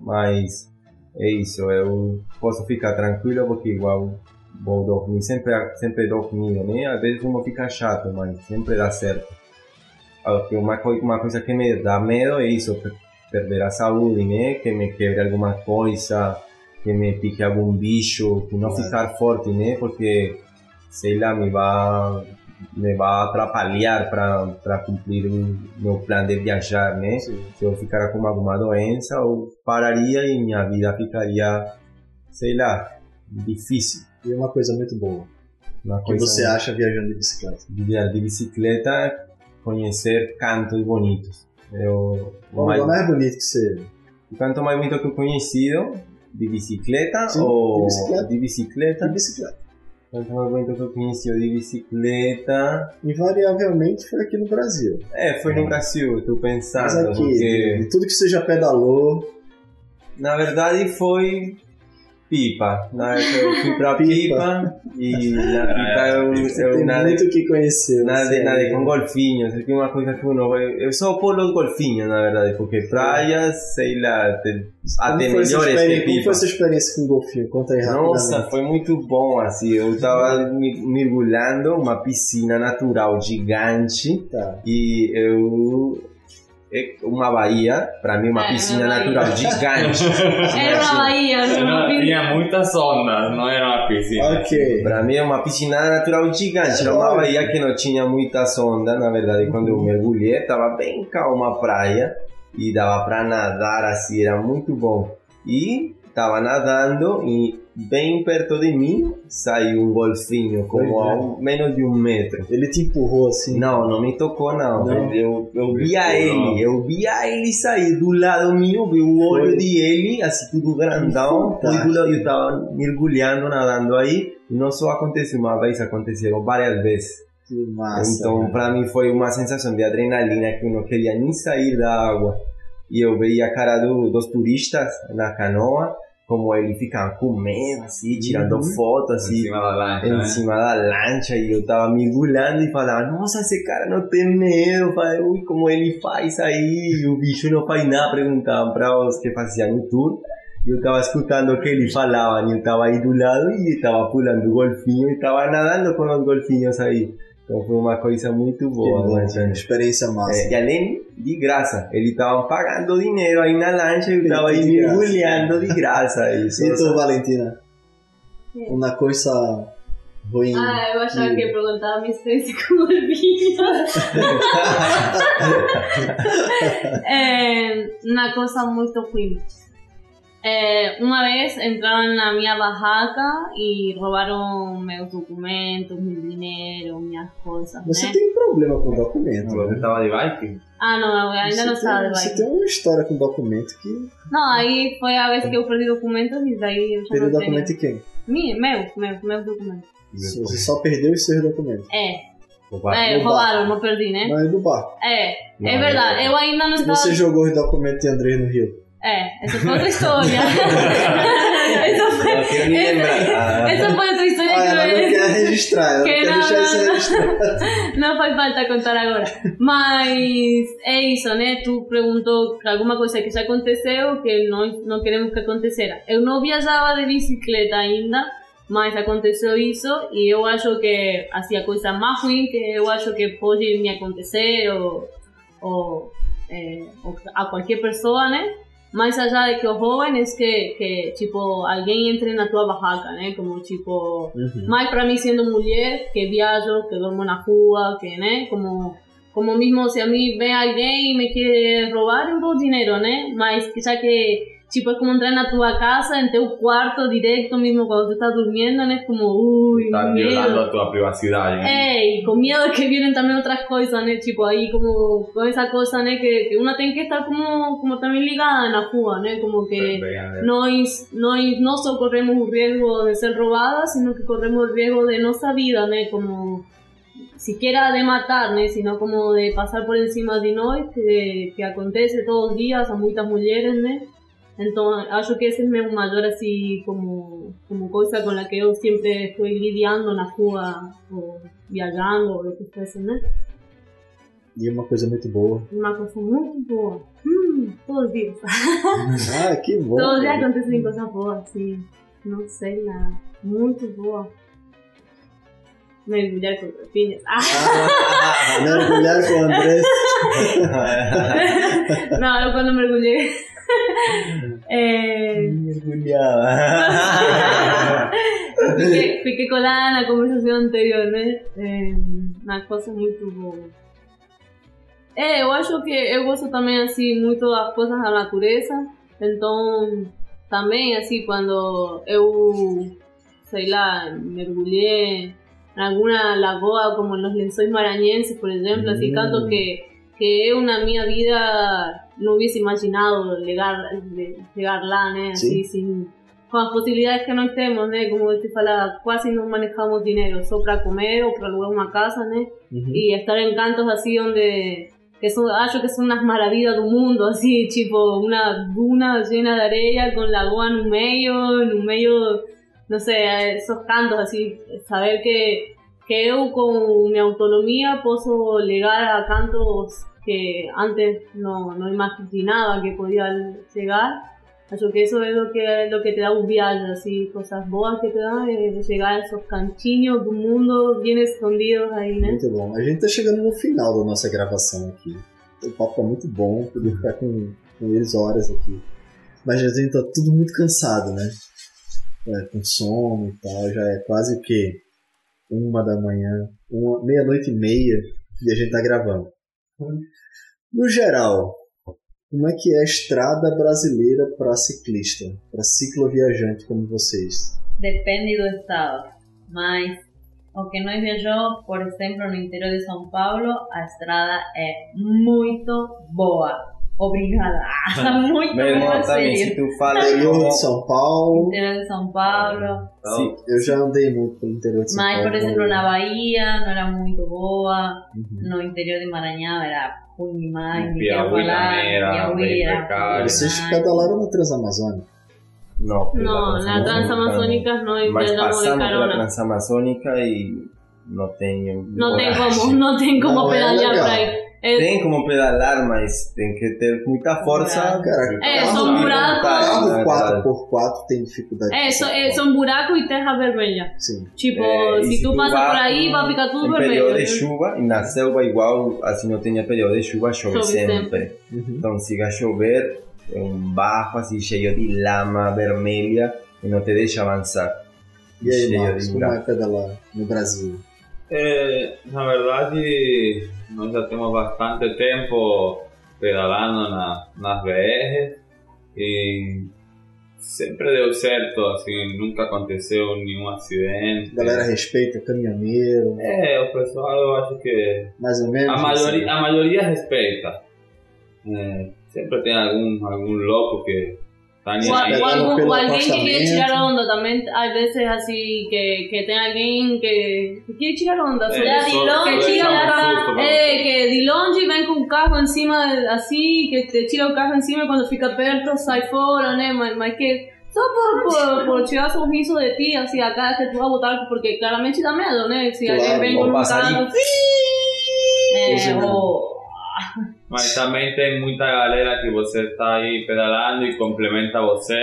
Mas é isso, eu posso ficar tranquilo porque igual vou dormir, sempre, sempre dormindo, né? Às vezes uma fica chato, mas sempre dá certo. Uma, uma coisa que me dá medo é isso, perder a saúde, né? Que me quebre alguma coisa, que me pique algum bicho, que não ficar forte, né? Porque, sei lá, me vai, me vai atrapalhar para cumprir o meu plano de viajar, né? Se eu ficar com alguma doença, eu pararia e minha vida ficaria, sei lá, difícil. E uma coisa muito boa. Uma que você acha viajando de bicicleta? de, de bicicleta, conhecer cantos bonitos. Eu, o mais- lugar mais bonito que você o canto mais bonito que eu conhecido de bicicleta Sim, ou de bicicleta. de bicicleta? de bicicleta? O canto mais bonito que eu conheci de bicicleta. Invariavelmente foi aqui no Brasil. É, foi no Brasil, eu tô Mas pensando, aqui, porque de tudo que você já pedalou, na verdade foi Pipa. Na época eu fui pra Pipa. Pipa, e na Pipa eu, eu nadei muito o que conhecer. Nada, você- nada com golfinhos, é que uma coisa que uno vai. Eu só por los golfinhos, na verdade, porque praias, sei lá, tem, até Como melhores que como Pipa. foi essa experiência com o golfinho? Conta aí Nossa, foi muito bom, assim, eu tava me- mergulhando uma piscina natural gigante Tá. e eu... É uma baía, pra mim uma É, piscina uma baía. natural gigante. Era uma Bahia, não Tinha muitas ondas, não era uma piscina. Ok. Pra mim é uma piscina natural gigante, era uma baía que não tinha muitas ondas, na verdade, quando eu mergulhei, tava bem calma a praia e dava pra nadar assim, era muito bom. E tava nadando e bem perto de mim saiu um golfinho, como é. a menos de um metro. Ele te empurrou assim. Não, não me tocou não. Não? Eu, eu via Não. ele, eu via ele sair do lado meu, vi o olho Foi. de ele, assim tudo grandão. Lado, eu tava mergulhando, nadando aí. Não só aconteceu uma vez, aconteceram várias vezes. Que massa. então, para mim foi uma sensação de adrenalina que eu não queria nem sair da água. e eu veia a cara do, dos turistas na canoa, como eles ficavam com medo, assim, tirando Uhum. foto, assim, Encima da lancha, em né? cima da lancha, e eu tava mergulhando e falava, nossa, esse cara não tem medo, falei, ui, como ele faz aí, o bicho não faz nada, perguntavam para os que faziam o tour, e eu tava escutando o que eles falavam, e eu tava aí do lado, e tava pulando o golfinho, e tava nadando com os golfinhos aí. Então foi uma coisa muito boa, bom, né, gente? Experiência massa. É, e além de graça, eles estavam pagando dinheiro aí na lancha e eu tava aí De graça. mergulhando de graça. Isso. E tu, Valentina? Uma coisa ruim. Ah, eu achava que ia perguntar a minha experiência com o vinho. é, uma coisa muito ruim. É, uma vez entraram na minha barraca e roubaram meus documentos, meu dinheiro, minhas coisas, Você né? tem um problema com documento. Você né? estava de bike? Ah, não, eu ainda Você não estava de Você bike. tem uma história com documento que. Não, aí foi a vez que eu perdi documentos e daí eu já Perdeu documento de quem? Mi- Meu, meu, meus documentos. Você só perdeu os seus documentos. É, é no roubaram, não perdi, né? Mas do barco. É, Não, é verdade. Eu ainda não estava. você jogou os documentos de Andrés no Rio. É, essa foi outra história. essa, foi, lembrar. essa foi outra história Ah, ela não que quer registrar, ela Que quer não, deixar não, isso não. registrado. não faz falta contar agora. Mas é isso, né? Tu perguntou alguma coisa que já aconteceu que nós não queremos que acontecera. Eu não viajava de bicicleta ainda, mas aconteceu isso e eu acho que assim, a coisa mais ruim que eu acho que pode me acontecer ou, ou, é, ou a qualquer pessoa, né? Mais allá de que os jóvenes que, que tipo, alguém entre na tua barraca, né? Como, tipo, Uhum. mais para mí siendo mujer, que viajo, que duermo na rua, que, né? Como, como mismo si a mí ve alguien y me quiere robar, eu dou dinero, né? Mas que ya que, tipo, es como entrar na tua casa, en teu cuarto directo, mismo cuando tú estás durmiendo, né? Es como, uy, Estás violando miedo. a tua privacidade. né? É, e com medo que vienen também outras coisas, né? Tipo, aí como com essa coisa, né? Que, que uma tem que estar como, como também ligada na rua, né? Como que Pegar- nós, nós não só corremos o risco de ser robadas, sino que corremos o risco de nossa vida, né? Como, siquiera de matar, né? Sino como de passar por encima de nós, que, que acontece todos os dias a muitas mulheres, né? Então, acho que esse é meu maior, assim, como, como coisa com a que eu sempre estou lidiando na rua, ou viajando, ou o que fosse, né? E uma coisa muito boa. Uma coisa muito boa. Hum, todos os dias. Ah, que bom. Todos os dias acontecem coisas boas, assim. Não sei nada. Muito boa. Mergulhar com golfinhos. Ah, Mergulhar com o Andrés. não, eu quando mergulhei. é, Mergulhava. fiquei, fiquei colada na conversação anterior, né? É, uma coisa muito boa. É, eu acho que eu gosto também, assim, muito das coisas da natureza. Então, também, assim, quando eu, sei lá, mergulhei en alguna lagoa como en los lençóis maranhenses, por ejemplo, así Mm. tanto que, que eu na minha vida no hubiese imaginado llegar, llegar lá, né? Sin, con las posibilidades que nós temos, né? Como eu te falava, quase não manejamos dinheiro, só para comer ou para alugar uma casa, né? Uhum. y estar en cantos así donde que son, acho que son unas maravillas del mundo, así, tipo una duna llena de arena con lagoa en un medio, en un medio, no sé, esos cantos así, saber que, que eu con mi autonomía puedo llegar a cantos que antes no, no imaginaba que podía llegar. Acho que eso es lo que, lo que te da un viaje, así, cosas boas que te da, es llegar a esos cantinhos do mundo bien escondidos ahí, ¿no? Muito bom. A gente tá chegando no final da nossa gravação aqui. O papo tá muito bom, podia ficar com, com eles horas aqui. Mas a gente tá tudo muito cansado, né? É, com sono e tal, já é quase o quê? Uma da manhã, uma, meia-noite e meia e a gente tá gravando. No geral, como é que é a estrada brasileira para ciclista, para cicloviajante como vocês? Depende do estado. Mas o que nós viajou, por exemplo, no interior de São Paulo, a estrada é muito boa. Obrigada. muito, Meu irmão muito também, se tu fala Interior como... de São Paulo. Interior de São Paulo. Sim, eu já andei muito pelo interior de São Mas, Paulo. por exemplo, na Bahia não era muito boa. Uhum. No interior de Maranhão era ruim demais. Piauí também era Piauí bem era precário. Vocês pedalaram na Transamazônica. No, la la Transamazónica no Mas pasamos pela. Transamazônica e não tenho No tem como, no tem como Não, é pedalear por ahí. Es- Tem como pedalar, mas tem que ter muita força. Cara, É, carro- são buracos. Carro É, 4x4 tem dificuldade. É, so- é, são buracos e terra vermelha. Sim. Tipo, É, e se tu tu passa vai por aí, com- vai ficar tudo em vermelho. período de chuva, e na selva igual, assim não tem período de chuva, chove, Chove sempre. sempre. Uhum. Então se a chover, é um barro assim cheio de lama vermelha e não te deixa avançar. E aí, Marcos, como é pedalar no Brasil? Eh, na verdade, nós já temos bastante tempo pedalando na, nas BR e sempre deu certo, assim, nunca aconteceu nenhum acidente. A galera respeita caminhoneiro, É, o pessoal eu acho que mais ou menos? a assim? maioria, a maioria respeita. É, sempre tem algum, algum louco que tá nem O, aí. o, algún- pelo o alguien que quiere acostamento. tirar onda también. Hay veces así que, que tem alguien que, que quiere tirar onda. É, sobre- Ya, só- Dilon, que só tira é o um carro, susto pra eh, que de longe vem com o carro em cima, assim, que te tira o carro em cima e quando fica perto sai fora, né? Mas, mas que só por, por, por tirar sorriso de ti, assim, a cara que tu vai botar, porque claramente dá medo, né? Se Claro, alguém vem ou com um passarinho. carro. É, Sim. o- Mas também tem muita galera que você está aí pedalando e complementa você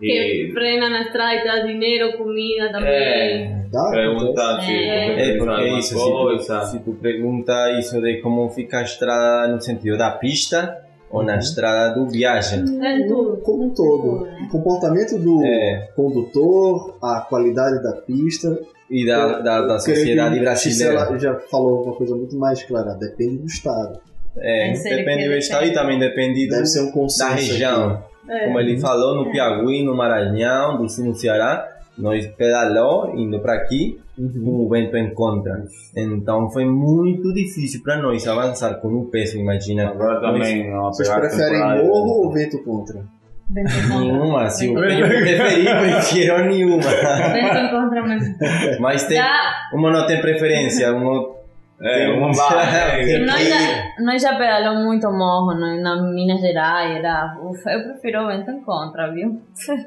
Que e frena na estrada e traz dinheiro, comida também. é, Dá, pergunta se É. É, porque isso, se tu, coisa. se tu pergunta isso de como fica a estrada no sentido da pista ou na estrada do viagem. É tudo. Como um todo. O comportamento do É. condutor, a qualidade da pista. E da, da, da sociedade que brasileira. Gisela já falou uma coisa muito mais clara. Depende do estado. É, É, depende do estado e também depende do, um consenso. da região. É. Como ele falou, no Piauí, no Maranhão, do no Ceará, nós pedalou indo para aqui Uhum. com o vento em contra. Então foi muito difícil para nós avançar com o peso, imagina. Agora também não Vocês pegar preferem morro ou vento contra? Nenhuma, se eu tenho que preferir, prefiro nenhuma. Vento contra mesmo. Mas tem, Já, uma não tem preferência, uma É, uma vai. nós, já, nós já pedalamos muito morro no, na Minas Gerais. Era, ufa, eu prefiro o vento em contra, viu?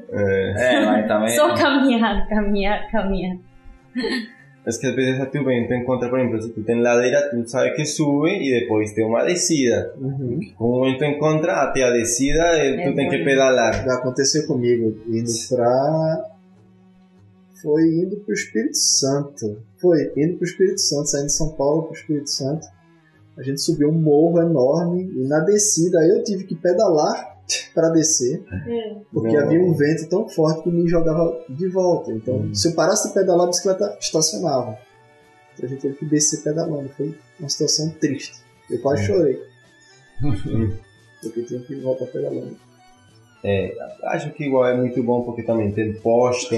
É, mas também. Só caminhar, caminhar, caminhar. Es que às vezes a tu vento encontra, por ejemplo, si tú tienes ladeira, tú sabes que sube y después tem uma descida. Uhum. Com o vento em contra, até a descida, eh, É tu tem que pedalar. Já aconteceu comigo, indo pra. Foi indo pro Espírito Santo. Foi, indo pro Espírito Santo, saindo de São Paulo pro Espírito Santo. A gente subiu um morro enorme e na descida aí eu tive que pedalar para descer, É. porque Não. havia um vento tão forte que me jogava de volta. Então, Hum. se eu parasse de pedalar, a bicicleta estacionava. Então a gente teve que descer pedalando. Foi uma situação triste. Eu quase chorei. porque tinha que voltar pedalando. Acho que igual é muito bom porque também tem posto,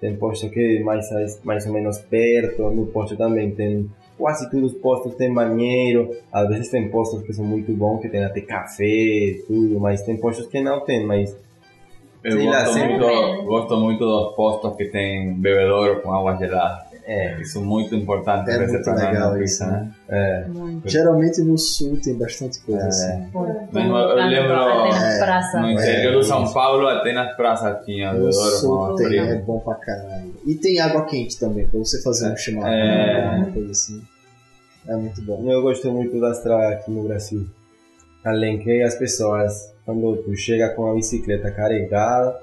tem posto que é mais, mais ou menos perto, no posto também tem quase todos os postos tem banheiro, às vezes tem postos que são muito bons, que tem até café, tudo, mas tem postos que não tem, mas Eu lá, gosto, sempre- muito, gosto muito dos postos que tem bebedouro com água gelada. É, Isso é muito importante É muito legal isso, pista, né? é, Muito. Geralmente no sul tem bastante coisa É. assim. Por, Mesmo eu lembro- até nas É. No interior de São Paulo, até nas praças tinha No sul tem, é bom pra caralho. E tem água quente também, pra você fazer um chimarrão, É. uma coisa assim. É muito bom. eu gosto muito da estrada aqui no Brasil. Além que as pessoas, quando tu chega com a bicicleta carregada,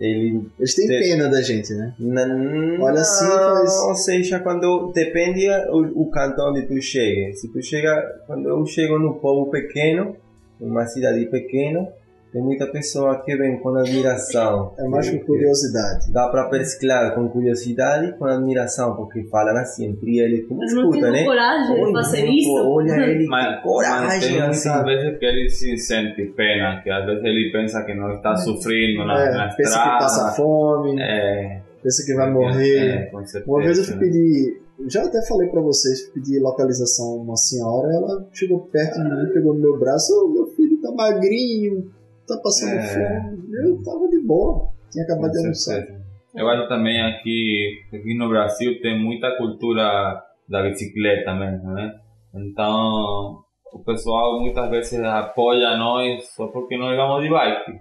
ele Eles têm Tem- pena da gente, né? Não, Olha assim, faz- Ou seja, quando depende o, o canto onde tu chega. Se tu chega, quando eu chego no povo pequeno, numa cidade pequena, tem muita pessoa que vem com admiração. É mais com curiosidade. Dá pra pescar com curiosidade e com admiração, porque falam assim entre eles, como escuta, né? coragem de Olha, fazer isso. Olha ele, Mas, que mas coragem, tem muitas sabe? vezes que ele se sente pena, que às vezes ele pensa que não está sofrendo na, na É, pensa que passa estrada. fome, É, pensa que vai morrer. É, certeza, Uma vez eu fui né? pedir eu já até falei pra vocês, pedi localização a uma senhora, ela chegou perto de mim, pegou no meu braço, ô meu filho tá magrinho, tá passando É. fome. Eu tava de boa, tinha acabado de almoçar. Eu acho também aqui, aqui no Brasil tem muita cultura da bicicleta mesmo, né? Então, o pessoal muitas vezes apoia nós só porque nós vamos de bike.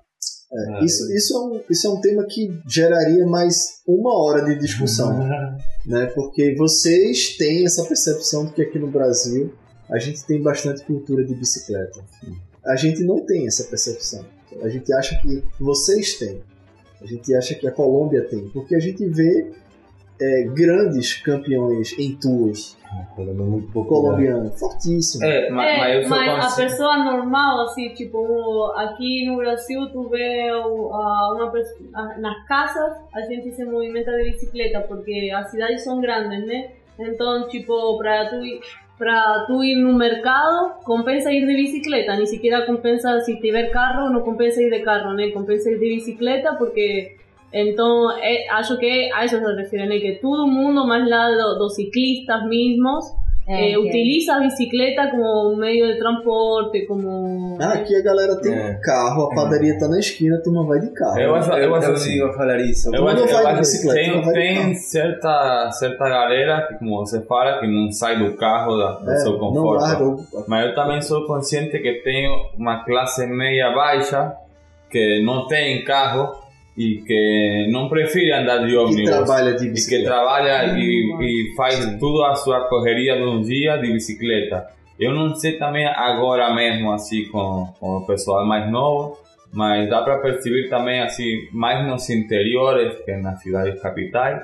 É, isso, isso, é um, isso é um tema que geraria mais uma hora de discussão. né? Porque vocês têm essa percepção de que aqui no Brasil a gente tem bastante cultura de bicicleta. A gente não tem essa percepção. A gente acha que vocês têm. A gente acha que a Colômbia tem. Porque a gente vê é, grandes campeões em tours Colômbia é muito popular. colombianos, fortíssimos. É, ma- É, mas mas a consciente. pessoa normal, assim, tipo, aqui no Brasil tu vê a uma pessoa, a- nas casas a gente se movimenta de bicicleta porque as cidades são grandes, né? Então, tipo, para tu ir para tu ir no mercado, compensa ir de bicicleta, ni siquiera compensa si tiver carro, no compensa ir de carro, né? Compensa ir de bicicleta porque então, eh, acho que a eso se refiere, né? Que todo mundo, más lá do- dos ciclistas mismos, É, eh, que- utiliza a bicicleta como um meio de transporte, como... Ah, aqui a galera tem É. carro, a padaria tá na esquina, tu não vai de carro. Eu acho, eu acho Eu assim. a falar isso. Eu Tu não eu vai de acho que bicicleta, tem, não vai de tem carro. certa, certa galera que, como você fala, que não sai do carro da, do É, seu conforto. Mas eu também sou consciente que tenho uma classe meia baixa que não tem carro e que não prefere andar de que ônibus. trabalha de E que trabalha e, e faz toda a sua correria de um dia de bicicleta. Eu não sei também agora mesmo, assim, com, com o pessoal mais novo, mas dá para perceber também, assim, mais nos interiores que nas cidades capitais,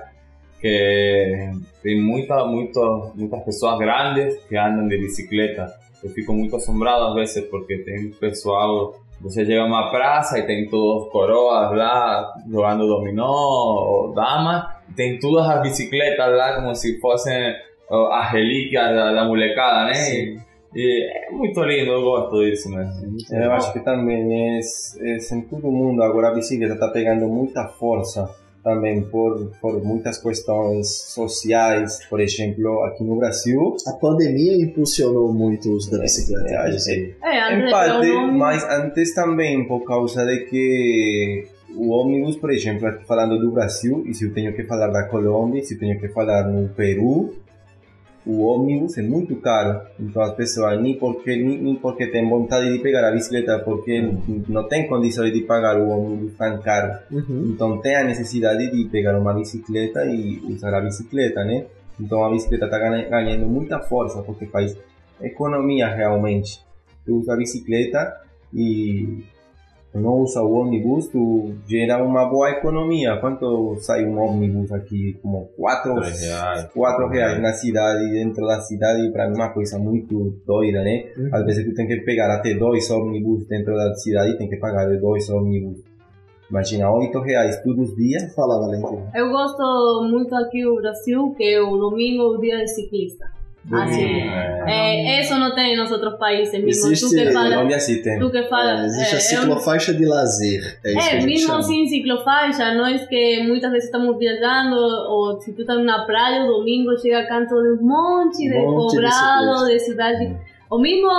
que tem muita, muita, muitas pessoas grandes que andam de bicicleta. Eu fico muito assombrado às vezes porque tem pessoal, você chega a uma praça e tem todos coroas lá jogando dominó ou dama, e tem todas as bicicletas lá como se fossem as relíquias da, da molecada, né? Sim. E é muito lindo, eu gosto disso mesmo. Eu acho que também é, é em todo mundo agora a bicicleta está pegando muita força também por, por muitas questões sociais, por exemplo, aqui no Brasil. A pandemia impulsionou muito o uso da bicicleta. É, por exemplo. É, Em parte, mas antes também por causa de que o ônibus, por exemplo, falando do Brasil, e se eu tenho que falar da Colômbia, se eu tenho que falar no Peru, o ônibus é muito caro. Então as pessoas nem porque, nem, porque têm vontade de pegar a bicicleta, porque não tem condições de pagar o ônibus tão caro. Uhum. Então tem a necessidade de pegar uma bicicleta e usar a bicicleta, né? Então a bicicleta está ganhando muita força porque faz economia realmente. Tu usa a bicicleta e não usa o ônibus, tu gera uma boa economia. Quanto sai um ônibus aqui? Como 4 Três reais. quatro reais na cidade, dentro da cidade, para mim é uma coisa muito doida, né? Uhum. Às vezes tu tem que pegar até dois ônibus dentro da cidade, tem que pagar dois ônibus. Imagina, 8 reais todos os dias. Fala, Valentina. Eu gosto muito aqui no Brasil que o domingo é o dia de ciclista. Assim, é, isso não tem nos outros países mesmo. tu Existe- que fala, Colômbia sim tem. tu que fala, É, existe a é, eu- ciclofaixa de lazer. É isso que É, mesmo assim, ciclofaixa, nós que muitas vezes estamos viajando, ou se tu estás na praia, o domingo chega canto de um monte de Um monte de poblado, ciclistas. de cidade. O mismo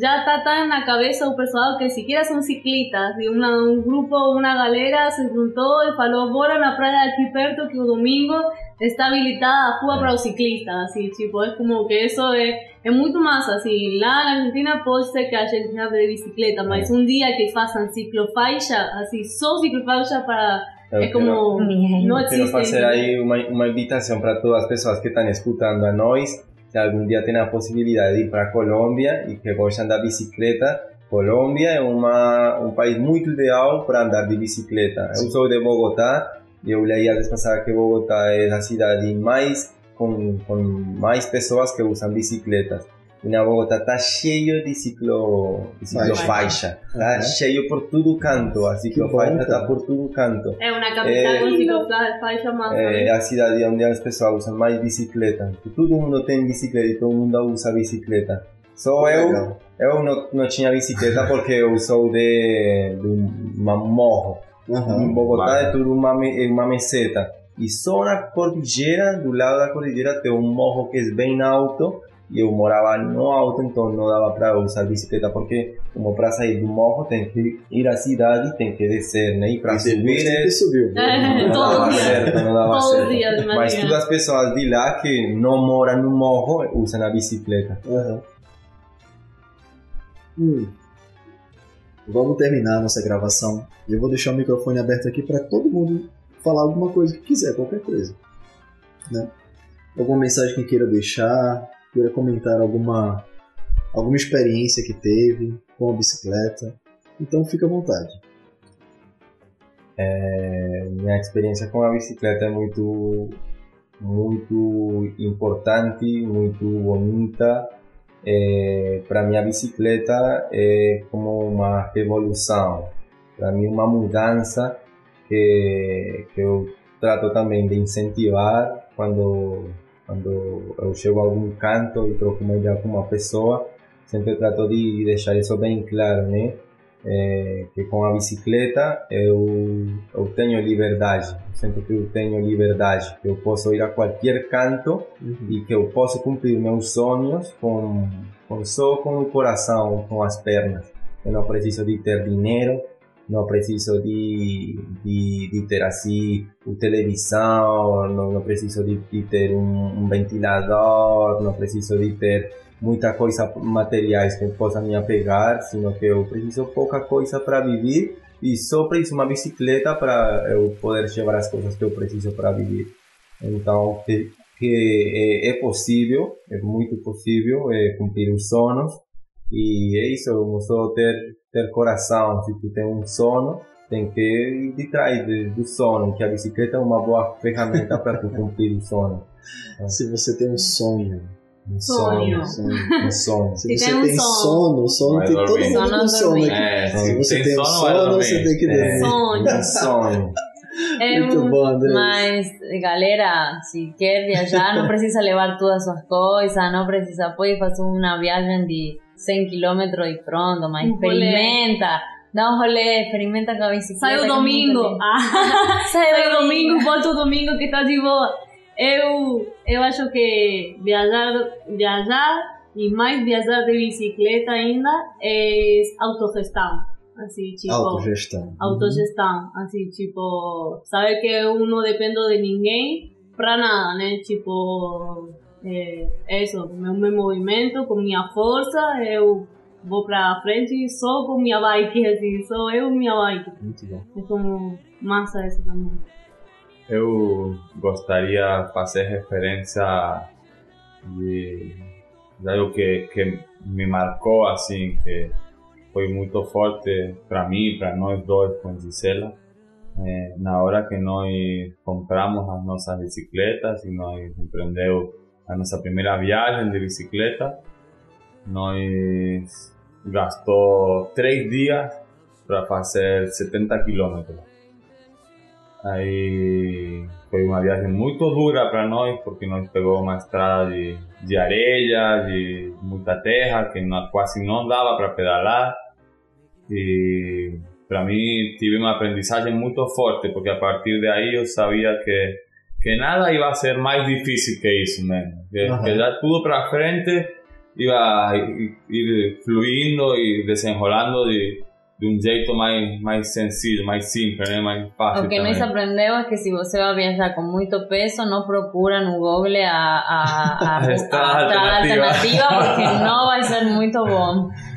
ya está tan en la cabeza o pessoal que siquiera son ciclistas. Y una, un grupo, una galera se juntó y falou, bora na praia aqui perto que o domingo está habilitada a rua para os ciclistas. Así, tipo, es como que eso es, es muito massa. Assim, lá na Argentina pode ser que a gente de bicicleta, mas um dia que façam ciclofaixa, assim, só ciclofaixa para... Eu é como... Bien. Não Quero existe... fazer aí uma, uma invitação para todas as pessoas que estão escutando a nós. Se algum dia tem a possibilidade de ir para a Colômbia e que gostam da bicicleta, Colômbia é uma, um país muito ideal para andar de bicicleta. Eu sou de Bogotá e eu li a vez passada que Bogotá é a cidade mais com, com mais pessoas que usam bicicletas. E na Bogotá tá cheio de ciclo, de ciclofaixa. Tá Uhum. cheio por todo canto. A ciclofaixa tá cara. por todo canto. É uma capital É, com ciclofaixa né? É a cidade onde as pessoas usam mais bicicleta. Todo mundo tem bicicleta e todo mundo usa bicicleta. Só eu, Legal. eu não, não tinha bicicleta porque eu sou de, de uma morro. Em Aham. Bogotá Vale. é tudo uma, é uma meseta. E só na cordilheira, do lado da cordilheira, tem um morro que é bem alto. E eu morava no alto, então não dava para usar bicicleta, porque como para sair do morro tem que ir à cidade, tem que descer, né? E para subir Tem é que subiu. É, não dava certo, não dava Todos os certo. dias. Mas todas as pessoas de lá que não moram no morro usam a bicicleta. Aham. Hum. Vamos terminar a nossa gravação. E eu vou deixar o microfone aberto aqui para todo mundo falar alguma coisa que quiser, qualquer coisa. Né? Alguma mensagem que queira deixar, queira comentar alguma, alguma experiência que teve com a bicicleta. Então fica à vontade. É, minha experiência com a bicicleta é muito muito importante, muito bonita. É, para mim a bicicleta é como uma revolução, para mim uma mudança que, que eu trato também de incentivar quando quando eu chego a algum canto e troco uma ideia com uma pessoa, sempre trato de deixar isso bem claro, né? É, que com a bicicleta eu, eu tenho liberdade, sempre que eu tenho liberdade, que eu posso ir a qualquer canto e que eu posso cumprir meus sonhos com, com só com o coração, com as pernas. Eu não preciso de ter dinheiro, não preciso de, de, de ter assim televisão, não, não preciso de, de ter um, um ventilador, não preciso de ter muita coisa materiais que possam me apegar, sino que eu preciso pouca coisa para viver e só preciso uma bicicleta para eu poder levar as coisas que eu preciso para viver. Então, que, que é, é possível, é muito possível é, cumprir os sonhos e é isso, é só ter, ter coração, se tu tem um sono, tem que ir de trás de- do sono, que a bicicleta é uma boa ferramenta para tu cumprir o sono. Se você tem um sonho, Um Sonho. sonho, um sonho. se Se você tem tem sono. sono, sono tem todo mundo Sono com sono aqui. É, Se se você tem tem um sono, você tem que É. dormir. Sonho. Um sonho. É Muito um- bom, André. Mas, galera, si quer viajar, não precisa levar todas suas coisas, não precisa, pode fazer uma viagem de 100 km e pronto, mas Um rolê. experimenta, dá um rolê, experimenta com a bicicleta. Sai o que é muito domingo. lindo. Ah, Sai sai o domingo, volta o domingo que tá de boa. Eu, eu acho que viajar, viajar e mais viajar de bicicleta ainda é autogestão. Assim, tipo, Autogestão. autogestão. Assim, tipo, saber que eu não dependo de ninguém pra nada, né? Tipo, é, é isso, meu, meu movimento, com minha força, eu vou pra frente só com minha bike, assim, só eu e minha bike. Muito bom. É como massa isso também. Eu gostaria de fazer referência de, de algo que, que me marcou, assim, que foi muito forte para mim, para nós dois com Gisela. Eh, na hora que nós compramos as nossas bicicletas e nós empreendeu a nossa primeira viagem de bicicleta, nós gastou três dias para fazer 70 quilômetros. Aí foi uma viagem muito dura para nós, porque nós pegou uma estrada de, de areia, de muita terra, que não, quase não dava para pedalar. E para mim tive uma aprendizagem muito forte, porque a partir de aí eu sabia que, que nada ia ser mais difícil que isso mesmo. Que, que já tudo para frente iba a ir fluindo e desenrolando de, de um jeito mais, mais sencillo, mais simples, né? mais fácil. O que nós aprendemos é que se você vai viajar com muito peso, não procura no Google a, a, a, A a alternativa. alternativa, porque não vai ser muito bom.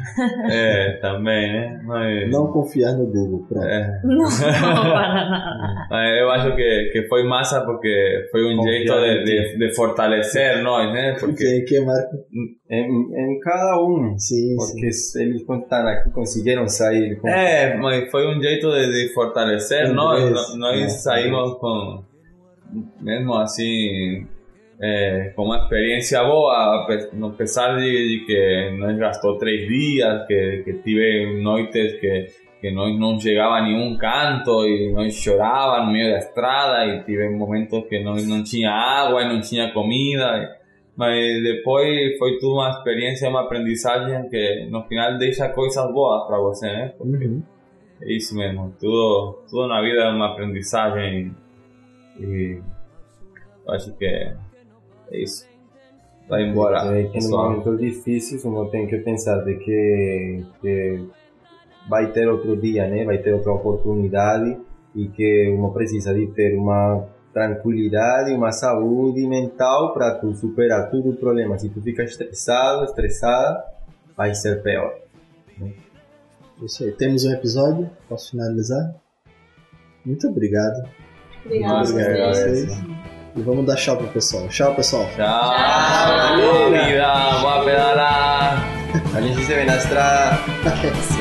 É, também, né? Mas, Não confiar no Google, pronto. é, Não, para nada. mas eu acho que, que foi massa porque foi um Confiar jeito de, em de, de fortalecer nós, né? Porque Porque que Marco? Em, em cada um. Sim, Porque sim. eles quando estão aqui conseguiram sair com É, mas foi um jeito de, de fortalecer nós. Nós né? saímos com, mesmo assim, é, com uma experiência boa, ape- apesar de, de que nós gastou três dias, que, que tive noites que, que nós não chegava a nenhum canto e nós chorava no meio da estrada e tive momentos que nós não tinha água e não tinha comida. Mas depois foi tudo uma experiência, uma aprendizagem que no final deixa coisas boas para você, né? Uhum. é isso mesmo, tudo, tudo na vida é uma aprendizagem E acho que é, isso. Vai embora. É que no momento difíceis uno tem que pensar de que, que vai ter outro dia, né? Vai ter outra oportunidade e que uno precisa de ter uma tranquilidade, uma saúde mental para tu superar todo o problema. Se tu fica estressado, estressada, vai ser pior. Isso aí. Temos um episódio? Posso finalizar? Muito obrigado. Obrigada a Muito obrigado a vocês. E vamos dar tchau pro pessoal. Tchau, pessoal. Tchau, vida, boa pedalada. A gente se vê na estrada.